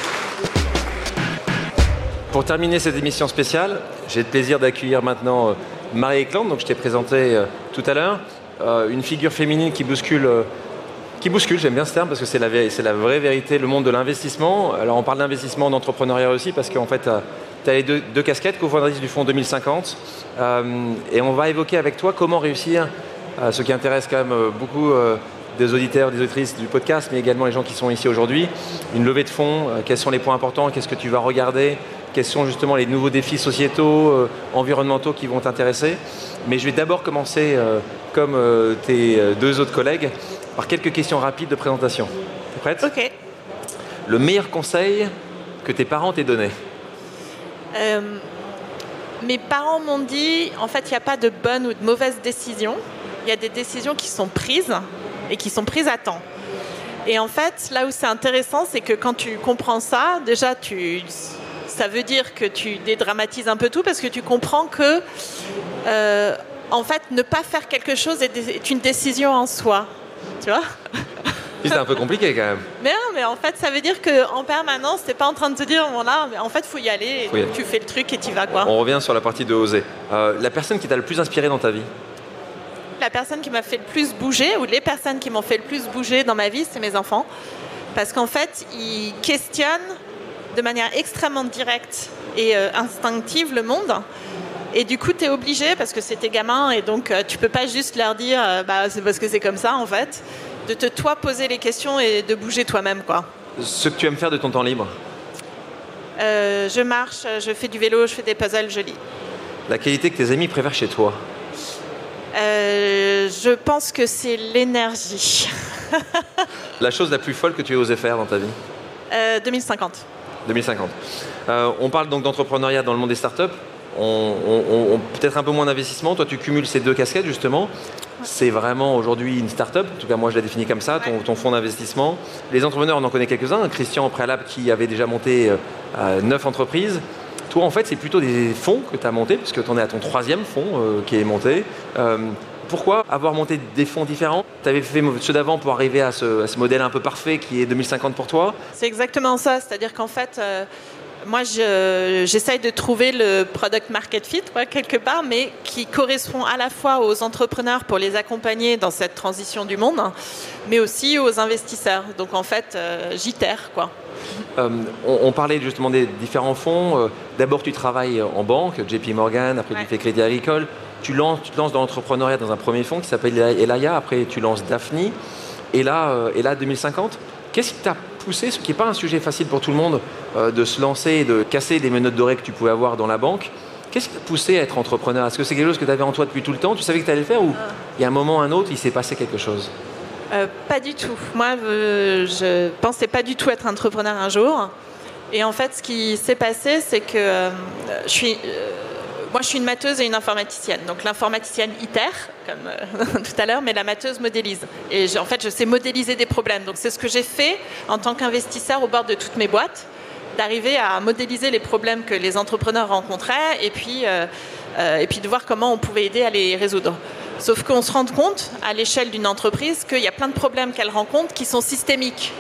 Pour terminer cette émission spéciale, j'ai le plaisir d'accueillir maintenant Marie Eklund, donc je t'ai présenté tout à l'heure, une figure féminine qui bouscule, qui bouscule, j'aime bien ce terme parce que c'est la, la vraie vérité, le monde de l'investissement. Alors on parle d'investissement, d'entrepreneuriat aussi parce qu'en fait tu as les deux, deux casquettes, cofondatrice du fonds 2050, euh, et on va évoquer avec toi comment réussir, euh, ce qui intéresse quand même euh, beaucoup des auditeurs, des auditrices du podcast, mais également les gens qui sont ici aujourd'hui, une levée de fonds, quels sont les points importants, qu'est-ce que tu vas regarder, quels sont justement les nouveaux défis sociétaux, environnementaux qui vont t'intéresser. Mais je vais d'abord commencer, comme tes deux autres collègues, par quelques questions rapides de présentation. T'es prête Ok. Le meilleur conseil que tes parents t'aient donné? Euh, mes parents m'ont dit, en fait, il n'y a pas de bonne ou de mauvaise décision. Il y a des décisions qui sont prises et qui sont prises à temps. Et en fait, là où c'est intéressant, c'est que quand tu comprends ça, déjà, tu, ça veut dire que tu dédramatises un peu tout parce que tu comprends que, euh, en fait, ne pas faire quelque chose est, une décision en soi. Tu vois? Puis C'est un peu compliqué quand même. Mais non, mais en fait, ça veut dire qu'en permanence, t'es pas en train de te dire, voilà, mais en fait, faut y aller. et Faut y aller. Tu fais le truc et tu vas quoi. On revient sur la partie de oser. Euh, la personne qui t'a le plus inspiré dans ta vie La personne qui m'a fait le plus bouger, ou les personnes qui m'ont fait le plus bouger dans ma vie, c'est mes enfants. Parce qu'en fait, ils questionnent de manière extrêmement directe et euh, instinctive le monde. Et du coup, tu es obligé, parce que c'est tes gamins, et donc euh, tu peux pas juste leur dire, euh, bah, c'est parce que c'est comme ça, en fait, de te toi poser les questions et de bouger toi-même, quoi. Ce que tu aimes faire de ton temps libre Euh, je marche, je fais du vélo, je fais des puzzles, je lis. La qualité que tes amis préfèrent chez toi Euh, je pense que c'est l'énergie. La chose la plus folle que tu aies osé faire dans ta vie Euh, 2050. 2050. Euh, on parle donc d'entrepreneuriat dans le monde des startups. On, on, on- peut-être un peu moins d'investissement. Toi, tu cumules ces deux casquettes justement. C'est vraiment aujourd'hui une startup. En tout cas, moi, je la définis comme ça, ton, ton fonds d'investissement. Les entrepreneurs, on en connaît quelques-uns. Christian, au préalable, qui avait déjà monté euh, euh, neuf entreprises. Toi, en fait, c'est plutôt des fonds que tu as montés, puisque tu en es à ton troisième fonds euh, qui est monté. Euh, pourquoi avoir monté des fonds différents? Tu avais fait ceux d'avant pour arriver à ce, à ce modèle un peu parfait qui est 2050 pour toi? C'est exactement ça. C'est-à-dire qu'en fait, moi, je- j'essaye de trouver le product market fit, quoi, quelque part, mais qui correspond à la fois aux entrepreneurs pour les accompagner dans cette transition du monde, mais aussi aux investisseurs. Donc, en fait, euh, j'itère, quoi. Euh, on, on parlait justement des différents fonds. Euh, D'abord, tu travailles en banque, JP Morgan, après Ouais. tu fais Crédit Agricole. Tu, lances, tu te lances dans l'entrepreneuriat dans un premier fonds qui s'appelle Elaya, après tu lances Daphne. Et là, euh, et là 2050, qu'est-ce qui t'a poussé, ce qui n'est pas un sujet facile pour tout le monde, de se lancer et de casser des menottes dorées que tu pouvais avoir dans la banque Qu'est-ce qui t'a poussé à être entrepreneur? Est-ce que c'est quelque chose que tu avais en toi depuis tout le temps? Tu savais que tu allais le faire ou il y a un moment ou un autre, il s'est passé quelque chose? Euh, pas du tout. Moi, euh, je pensais pas du tout être entrepreneur un jour. Et en fait, ce qui s'est passé, c'est que euh, je suis, euh, moi, je suis une matheuse et une informaticienne. Donc l'informaticienne ITER, comme euh, tout à l'heure, mais la matheuse modélise. Et en fait, je sais modéliser des problèmes. Donc c'est ce que j'ai fait en tant qu'investisseur au bord de toutes mes boîtes, d'arriver à modéliser les problèmes que les entrepreneurs rencontraient et puis, euh, euh, et puis de voir comment on pouvait aider à les résoudre. Sauf qu'on se rend compte, à l'échelle d'une entreprise, qu'il y a plein de problèmes qu'elle rencontre qui sont systémiques.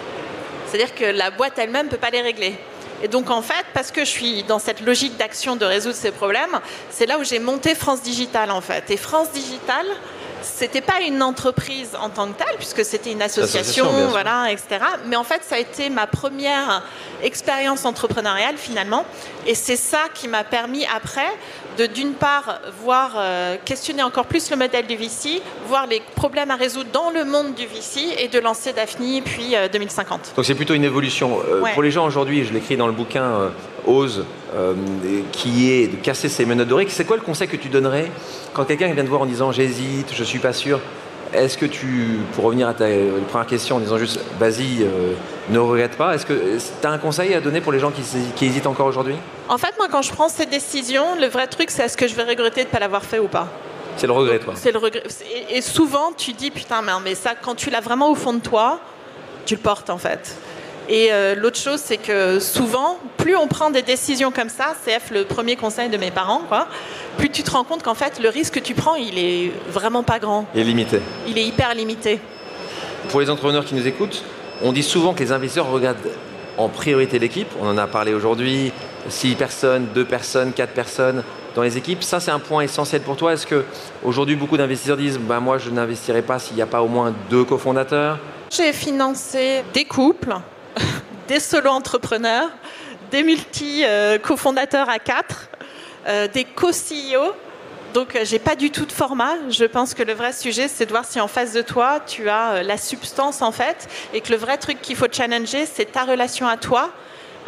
C'est-à-dire que la boîte elle-même ne peut pas les régler. Et donc en fait, parce que je suis dans cette logique d'action de résoudre ces problèmes, c'est là où j'ai monté France Digital en fait. Et France Digital, c'était pas une entreprise en tant que telle, puisque c'était une association, voilà, etc. Mais en fait, ça a été ma première expérience entrepreneuriale finalement, et c'est ça qui m'a permis après de d'une part voir euh, questionner encore plus le modèle du VC, voir les problèmes à résoudre dans le monde du VC, et de lancer Daphne puis 2050. Euh, Donc c'est plutôt une évolution. Euh, pour les gens aujourd'hui, je l'écris dans le bouquin Ose, qui est de casser ses menottes dorées. C'est quoi le conseil que tu donnerais quand quelqu'un vient te voir en disant j'hésite, je suis pas sûr? Est-ce que tu, pour revenir à ta première question en disant juste, vas-y, euh, ne regrette pas, est-ce que tu as un conseil à donner pour les gens qui, hésitent encore aujourd'hui? En fait, moi, quand je prends cette décision, le vrai truc, c'est est-ce que je vais regretter de ne pas l'avoir fait ou pas C'est le regret, toi C'est le regret. Et, souvent, tu dis, putain, mais ça, quand tu l'as vraiment au fond de toi, tu le portes, en fait. Et euh, l'autre chose, c'est que souvent, plus on prend des décisions comme ça, c'est le premier conseil de mes parents, quoi, plus tu te rends compte qu'en fait, le risque que tu prends, il est vraiment pas grand. Il est limité. Il est hyper limité. Pour les entrepreneurs qui nous écoutent, on dit souvent que les investisseurs regardent en priorité l'équipe. On en a parlé aujourd'hui. 6 personnes, 2 personnes, 4 personnes dans les équipes. Ça, c'est un point essentiel pour toi. Est-ce que aujourd'hui beaucoup d'investisseurs disent bah, Moi, je n'investirai pas s'il n'y a pas au moins deux cofondateurs? J'ai financé des couples des solo-entrepreneurs, des multi-cofondateurs à quatre, euh, des co-CEO. Donc, euh, j'ai pas du tout de format. Je pense que le vrai sujet, c'est de voir si en face de toi, tu as euh, la substance en fait, et que le vrai truc qu'il faut challenger, c'est ta relation à toi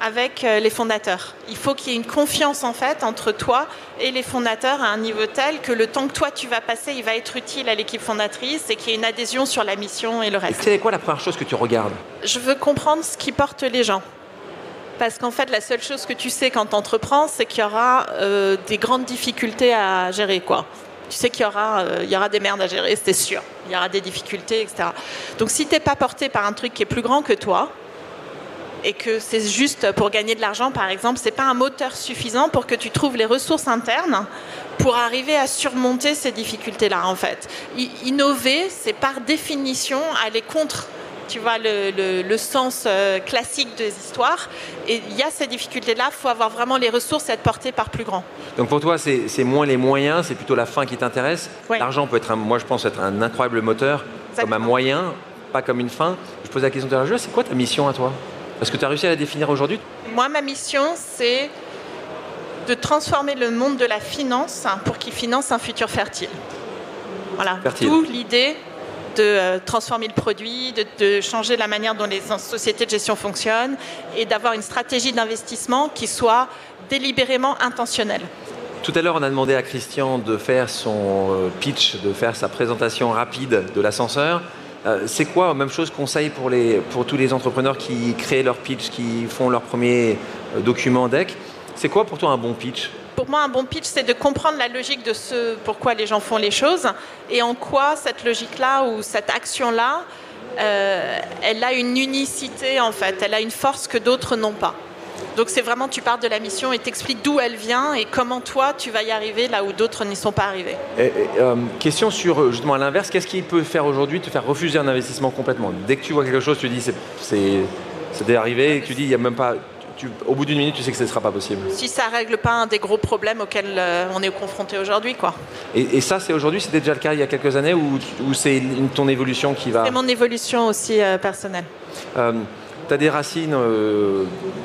avec euh, les fondateurs. Il faut qu'il y ait une confiance en fait entre toi et les fondateurs à un niveau tel que le temps que toi tu vas passer, il va être utile à l'équipe fondatrice et qu'il y ait une adhésion sur la mission et le reste. C'est quoi la première chose que tu regardes? Je veux comprendre ce qui porte les gens. Parce qu'en fait, la seule chose que tu sais quand tu entreprends, c'est qu'il y aura euh, des grandes difficultés à gérer. quoi. Tu sais qu'il y, aura, euh, il y aura des merdes à gérer, c'est sûr. Il y aura des difficultés, etc. Donc si tu n'es pas porté par un truc qui est plus grand que toi, et que c'est juste pour gagner de l'argent, par exemple, c'est pas un moteur suffisant pour que tu trouves les ressources internes pour arriver à surmonter ces difficultés-là, en fait. innover, c'est par définition aller contre tu vois, le, sens euh, classique des histoires. Et il y a ces difficultés-là, il faut avoir vraiment les ressources et être porté par plus grand. Donc pour toi, c'est moins les moyens, c'est plutôt la fin qui t'intéresse. L'argent peut être, moi je pense, être un incroyable moteur, comme un moyen, pas comme une fin. Je pose la question de la c'est quoi ta mission à toi? Est-ce que tu as réussi à la définir aujourd'hui Moi, ma mission, c'est de transformer le monde de la finance pour qu'il finance un futur fertile. Voilà, d'où l'idée de euh, transformer le produit, de, changer la manière dont les sociétés de gestion fonctionnent et d'avoir une stratégie d'investissement qui soit délibérément intentionnelle. Tout à l'heure, on a demandé à Christian de faire son euh, pitch, de faire sa présentation rapide de l'ascenseur. Euh, c'est quoi, même chose, conseil pour, les, pour tous les entrepreneurs qui créent leur pitch, qui font leur premier euh, document deck C'est quoi pour toi un bon pitch? Pour moi, un bon pitch, c'est de comprendre la logique de ce pourquoi les gens font les choses et en quoi cette logique-là ou cette action-là, euh, elle a une unicité en fait, elle a une force que d'autres n'ont pas. Donc c'est vraiment, tu parles de la mission et t'expliques d'où elle vient et comment toi tu vas y arriver là où d'autres n'y sont pas arrivés. Euh, question sur euh, justement à l'inverse, qu'est-ce qui peut faire aujourd'hui te faire refuser un investissement complètement? Dès que tu vois quelque chose, tu dis c'est arrivé et tu dis il n'y a même pas. au bout d'une minute, tu sais que ce ne sera pas possible. Si ça règle pas un des gros problèmes auxquels euh, on est confronté aujourd'hui, quoi. Et, ça, c'est aujourd'hui, c'était déjà le cas il y a quelques années ou, c'est ton évolution qui va? C'est mon évolution aussi personnelle tu as des racines, euh,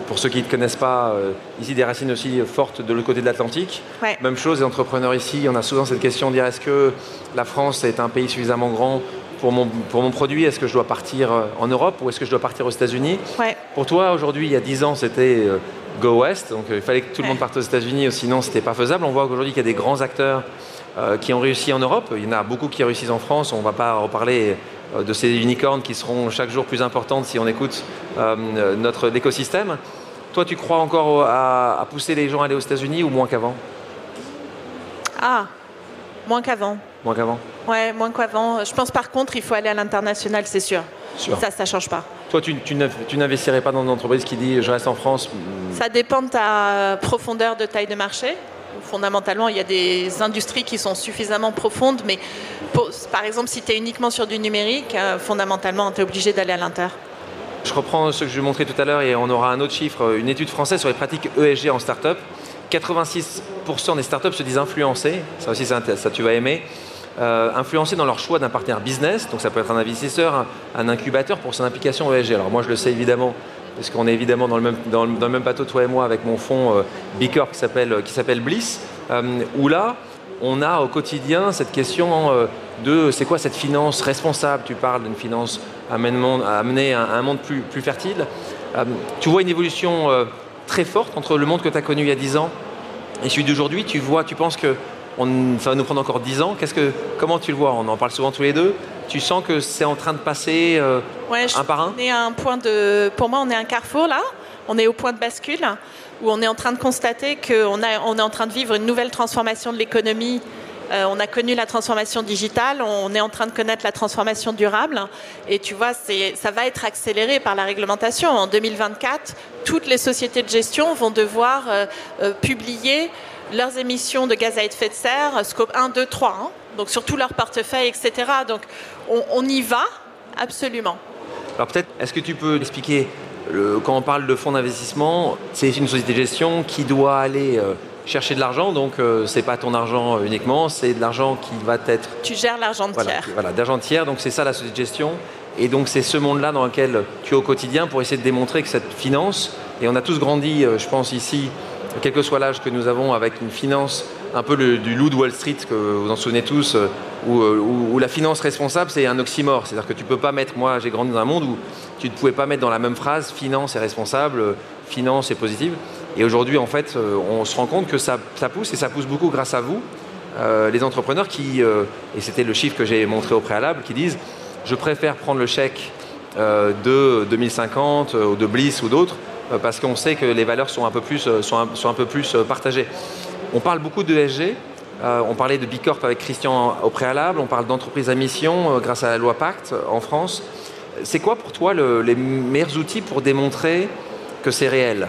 pour ceux qui ne te connaissent pas, euh, ici des racines aussi fortes de l'autre côté de l'Atlantique. Même chose, les entrepreneurs ici, on a souvent cette question de dire est-ce que la France est un pays suffisamment grand pour mon, pour mon produit? Est-ce que je dois partir euh, en Europe ou est-ce que je dois partir aux États-Unis? Pour toi, aujourd'hui, il y a 10 ans, c'était Go West, donc il fallait que tout le monde parte aux États-Unis, sinon c'était pas faisable. On voit qu'aujourd'hui, il y a des grands acteurs qui ont réussi en Europe. Il y en a beaucoup qui réussissent en France. On ne va pas reparler euh, de ces unicornes qui seront chaque jour plus importantes si on écoute euh, notre écosystème. Toi, tu crois encore à, pousser les gens à aller aux États-Unis ou moins qu'avant? Ah, moins qu'avant. Moins qu'avant? Ouais, moins qu'avant. Je pense par contre, il faut aller à l'international, c'est sûr. Ça, ça ne change pas. Toi, tu, tu n'investirais pas dans une entreprise qui dit je reste en France Ça dépend de ta profondeur de taille de marché fondamentalement, il y a des industries qui sont suffisamment profondes, mais par exemple, si tu es uniquement sur du numérique, euh, fondamentalement, tu es obligé d'aller à l'inter. Je reprends ce que je montrais tout à l'heure et on aura un autre chiffre, une étude française sur les pratiques ESG en start-up. 86% des startups se disent influencées, ça aussi ça, tu vas aimer. euh, influencés dans leur choix d'un partenaire business. Donc ça peut être un investisseur, un, incubateur pour son implication ESG. Alors moi je le sais évidemment, parce qu'on est évidemment dans le, même, bateau, toi et moi, avec mon fonds euh, B Corp qui s'appelle Bliss, où là, on a au quotidien cette question de c'est quoi cette finance responsable? Tu parles d'une finance à amener à un monde plus, plus fertile. tu vois une évolution très forte entre le monde que tu as connu il y a 10 ans et celui d'aujourd'hui. Tu vois, tu penses que ça va nous prendre encore 10 ans. que, comment tu le vois? On en parle souvent tous les deux. Tu sens que c'est en train de passer euh, un par un? on est un point de, Pour moi, on est un carrefour là. On est au point de bascule où on est en train de constater qu'on on est en train de vivre une nouvelle transformation de l'économie euh, on a connu la transformation digitale, on est en train de connaître la transformation durable. Et tu vois, ça va être accéléré par la réglementation. En 2024, toutes les sociétés de gestion vont devoir euh, euh, publier leurs émissions de gaz à effet de serre, scope 1, 2, 3, donc sur tout leur portefeuille, etc. Donc on, y va absolument. Alors peut-être, est-ce que tu peux expliquer, quand on parle de fonds d'investissement, c'est une société de gestion qui doit aller chercher de l'argent, donc euh, c'est pas ton argent euh, uniquement, c'est de l'argent qui va être. Tu gères l'argent de tiers. Voilà, d'argent tiers, donc c'est ça la société de gestion. Et donc c'est ce monde-là dans lequel tu es au quotidien pour essayer de démontrer que cette finance, et on a tous grandi, euh, je pense ici, quel que soit l'âge que nous avons, avec une finance un peu du loup de Wall Street, que vous en souvenez tous, où, où la finance responsable, c'est un oxymore. C'est-à-dire que tu peux pas mettre, moi j'ai grandi dans un monde où tu ne pouvais pas mettre dans la même phrase finance et responsable, finance et positive. Et aujourd'hui, en fait, euh, on se rend compte que ça, pousse et ça pousse beaucoup grâce à vous, euh, les entrepreneurs qui, euh, et c'était le chiffre que j'ai montré au préalable, qui disent je préfère prendre le chèque de 2050 ou de Bliss ou d'autres parce qu'on sait que les valeurs sont un peu plus, sont un, peu plus partagées. On parle beaucoup de SG, on parlait de Bicorp avec Christian au préalable, on parle d'entreprise à mission grâce à la loi Pacte en France. C'est quoi pour toi les meilleurs outils pour démontrer que c'est réel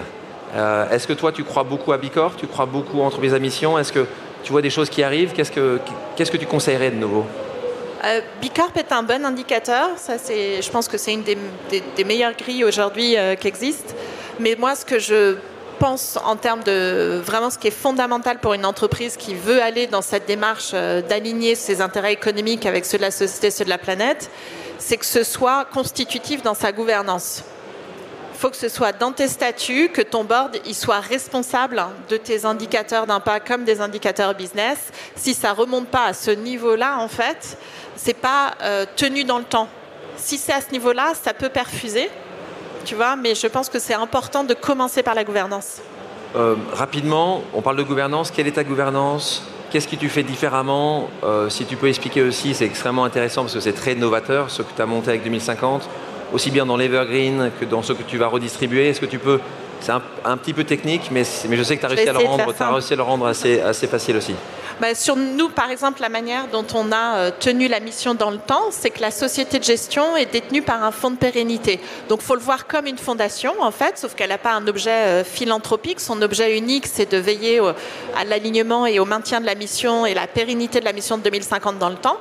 euh, est-ce que toi, tu crois beaucoup à Bicorp Tu crois beaucoup en entreprise à mission? Est-ce que tu vois des choses qui arrivent? Qu'est-ce que, tu conseillerais de nouveau? Euh, Bicorp est un bon indicateur. Ça, je pense que c'est une des, meilleures grilles aujourd'hui euh, qui existent. Mais moi, ce que je pense en termes de vraiment ce qui est fondamental pour une entreprise qui veut aller dans cette démarche d'aligner ses intérêts économiques avec ceux de la société, ceux de la planète, c'est que ce soit constitutif dans sa gouvernance. Il faut que ce soit dans tes statuts, que ton board il soit responsable de tes indicateurs d'impact comme des indicateurs business. Si ça remonte pas à ce niveau-là, en fait, c'est pas euh, tenu dans le temps. Si c'est à ce niveau-là, ça peut perfuser, tu vois. Mais je pense que c'est important de commencer par la gouvernance. Euh, rapidement, on parle de gouvernance. Quelle est ta gouvernance? Qu'est-ce que tu fais différemment euh, Si tu peux expliquer aussi, c'est extrêmement intéressant parce que c'est très novateur ce que tu as monté avec 2050 aussi bien dans l'Evergreen que dans ce que tu vas redistribuer. Est-ce que tu peux c'est un, petit peu technique, mais, mais je sais que tu as réussi à le rendre, as réussi à le rendre assez, assez facile aussi. Bah, sur nous, par exemple, la manière dont on a euh, tenu la mission dans le temps, c'est que la société de gestion est détenue par un fonds de pérennité. Donc, il faut le voir comme une fondation, en fait, sauf qu'elle n'a pas un objet euh, philanthropique. Son objet unique, c'est de veiller à l'alignement et au maintien de la mission et la pérennité de la mission de 2050 dans le temps.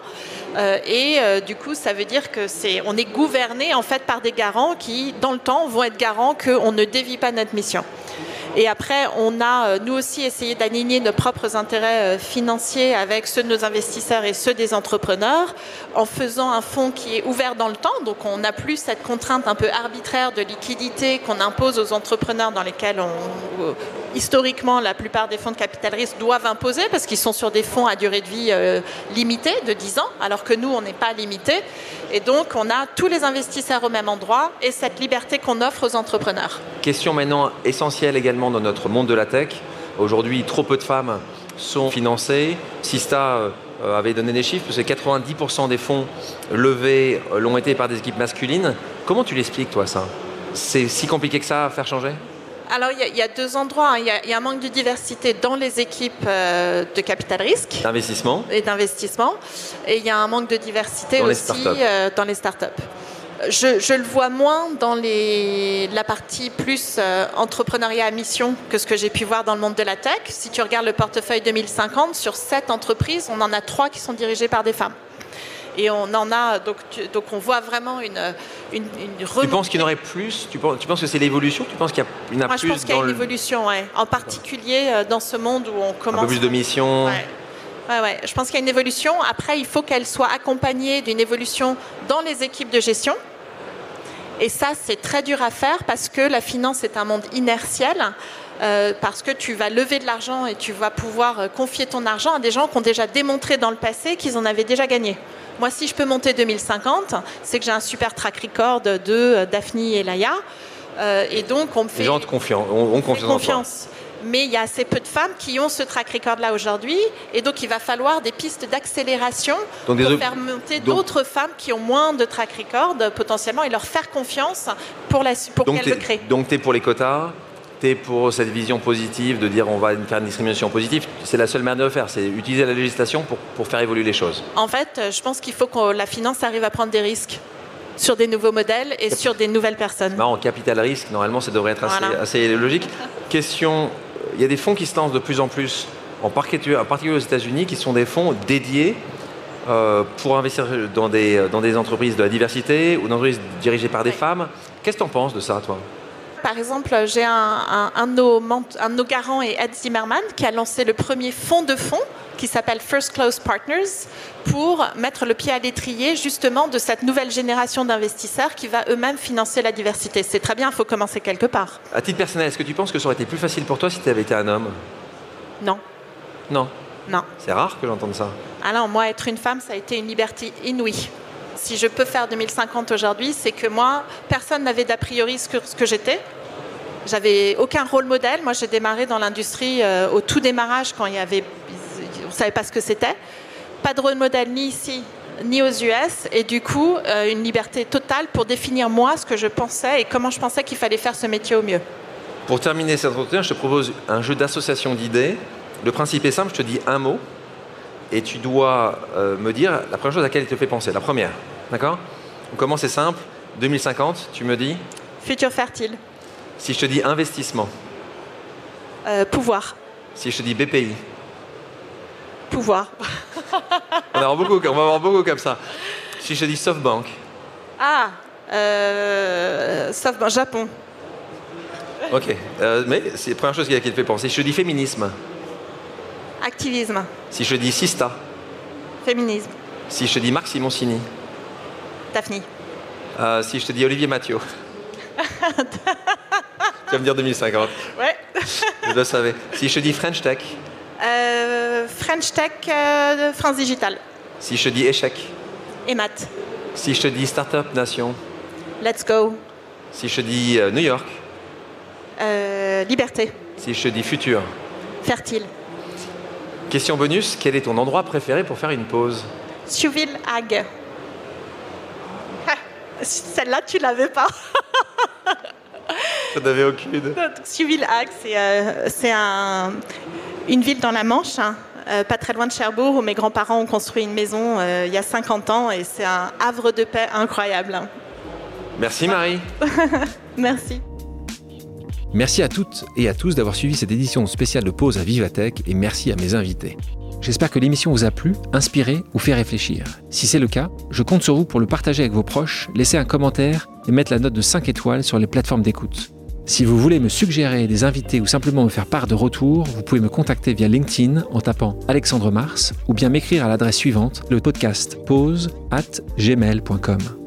Euh, et euh, du coup, ça veut dire que c'est, on est gouverné en fait par des garants qui, dans le temps, vont être garants qu'on ne dévie pas notre mission. Et après, on a euh, nous aussi essayé d'aligner nos propres intérêts financiers avec ceux de nos investisseurs et ceux des entrepreneurs en faisant un fonds qui est ouvert dans le temps. Donc on n'a plus cette contrainte un peu arbitraire de liquidité qu'on impose aux entrepreneurs dans lesquels on, historiquement, la plupart des fonds de capital risque doivent imposer parce qu'ils sont sur des fonds à durée de vie euh, limitée de 10 ans, alors que nous, on n'est pas limité. Et donc, on a tous les investisseurs au même endroit et cette liberté qu'on offre aux entrepreneurs. Question maintenant essentielle également dans notre monde de la tech. Aujourd'hui, trop peu de femmes sont financées. Sista euh, avait donné des chiffres, parce que 90% des fonds levés euh, l'ont été par des équipes masculines. Comment tu l'expliques, toi, ça? C'est si compliqué que ça à faire changer? Alors, il y, a deux endroits. Hein. Il y, a un manque de diversité dans les équipes euh, de capital risque. D'investissement. Et d'investissement. Et il y a un manque de diversité aussi euh, dans les startups. Je, je, le vois moins dans les, la partie plus euh, entrepreneuriat à mission que ce que j'ai pu voir dans le monde de la tech. Si tu regardes le portefeuille 2050, sur sept entreprises, on en a trois qui sont dirigées par des femmes. Et on en a, donc, donc on voit vraiment une, une, Tu penses qu'il y en aurait plus? Tu penses, tu penses que c'est l'évolution? Tu penses qu'il y, en a Moi, plus je pense qu'il y a une évolution, ouais. en particulier euh, dans ce monde où on commence. Un peu plus de missions. Ouais, ouais. Je pense qu'il y a une évolution. Après, il faut qu'elle soit accompagnée d'une évolution dans les équipes de gestion. Et ça, c'est très dur à faire parce que la finance est un monde inertiel. Euh, parce que tu vas lever de l'argent et tu vas pouvoir euh, confier ton argent à des gens qui ont déjà démontré dans le passé qu'ils en avaient déjà gagné. Moi, si je peux monter 2050, c'est que j'ai un super track record de euh, Daphne et Laïa. et donc, on me fait. Les gens ont confiance mais il y a assez peu de femmes qui ont ce track record-là aujourd'hui. Et donc, il va falloir des pistes d'accélération pour faire monter d'autres femmes qui ont moins de track record potentiellement et leur faire confiance pour, la, pour qu'elles le créent. Donc, tu es pour les quotas tu pour cette vision positive de dire on va faire une discrimination positive, c'est la seule manière de le faire, c'est utiliser la législation pour, pour faire évoluer les choses. En fait, je pense qu'il faut que la finance arrive à prendre des risques sur des nouveaux modèles et sur des nouvelles personnes. en capital risque, normalement, ça devrait être assez, assez logique. Question il y a des fonds qui se lancent de plus en plus, en particulier, aux États-Unis, qui sont des fonds dédiés euh, pour investir dans des, dans des entreprises de la diversité ou dans des entreprises dirigées par des femmes. Qu'est-ce que tu en penses de ça, toi? Par exemple, j'ai un, un, de nos, un, de nos, garants et Ed Zimmerman qui a lancé le premier fonds de fonds qui s'appelle First Close Partners pour mettre le pied à l'étrier justement de cette nouvelle génération d'investisseurs qui va eux-mêmes financer la diversité. C'est très bien, il faut commencer quelque part. À titre personnel, est-ce que tu penses que ça aurait été plus facile pour toi si tu avais été un homme? Non. Non? Non. C'est rare que j'entende ça. Alors moi, être une femme, ça a été une liberté inouïe. Si je peux faire 2050 aujourd'hui, c'est que moi, personne n'avait d'a priori ce que, ce que j'étais. J'avais aucun rôle modèle. Moi, j'ai démarré dans l'industrie euh, au tout démarrage quand il y avait, on ne savait pas ce que c'était. Pas de rôle modèle ni ici ni aux US et du coup euh, une liberté totale pour définir moi ce que je pensais et comment je pensais qu'il fallait faire ce métier au mieux. Pour terminer cet entretien, je te propose un jeu d'association d'idées. Le principe est simple, je te dis un mot et tu dois euh, me dire la première chose à laquelle il te fait penser. La première, d'accord? On commence, c'est simple. 2050, tu me dis? Futur fertile. Si je te dis investissement. Euh, pouvoir. Si je te dis BPI. Pouvoir. on, va beaucoup, on va avoir beaucoup comme ça. Si je te dis SoftBank. Ah, euh, SoftBank, Japon. Ok, mais c'est la première chose qui, qui te fait penser. Si je te dis féminisme. Activisme. Si je dis Sista. Féminisme. Si je te dis Marc Simoncini. Daphne. Euh, si je te dis Olivier Mathieu. tu vas me dire 2050. Ouais. je le savais. Si je te dis French Tech. Euh, French Tech, euh, France Digital. Si je te dis échec. Et maths. Si je te dis Startup Nation. Let's go. Si je te dis New York. liberté. Si je te dis futur. Fertile. Question bonus, quel est ton endroit préféré pour faire une pause Souville Hague. Celle-là, tu l'avais pas. Je n'avais aucune. Souville-Hague, c'est euh, une ville dans la Manche, hein, euh, pas très loin de Cherbourg, où mes grands-parents ont construit une maison euh, il y a 50 ans, et c'est un havre de paix incroyable. Merci Marie. Merci. Merci à toutes et à tous d'avoir suivi cette édition spéciale de Pause à Vivatech, et merci à mes invités. J'espère que l'émission vous a plu, inspiré ou fait réfléchir. Si c'est le cas, je compte sur vous pour le partager avec vos proches, laisser un commentaire et mettre la note de 5 étoiles sur les plateformes d'écoute. Si vous voulez me suggérer des invités ou simplement me faire part de retour, vous pouvez me contacter via LinkedIn en tapant Alexandre Mars ou bien m'écrire à l'adresse suivante, le podcast pause at gmail.com.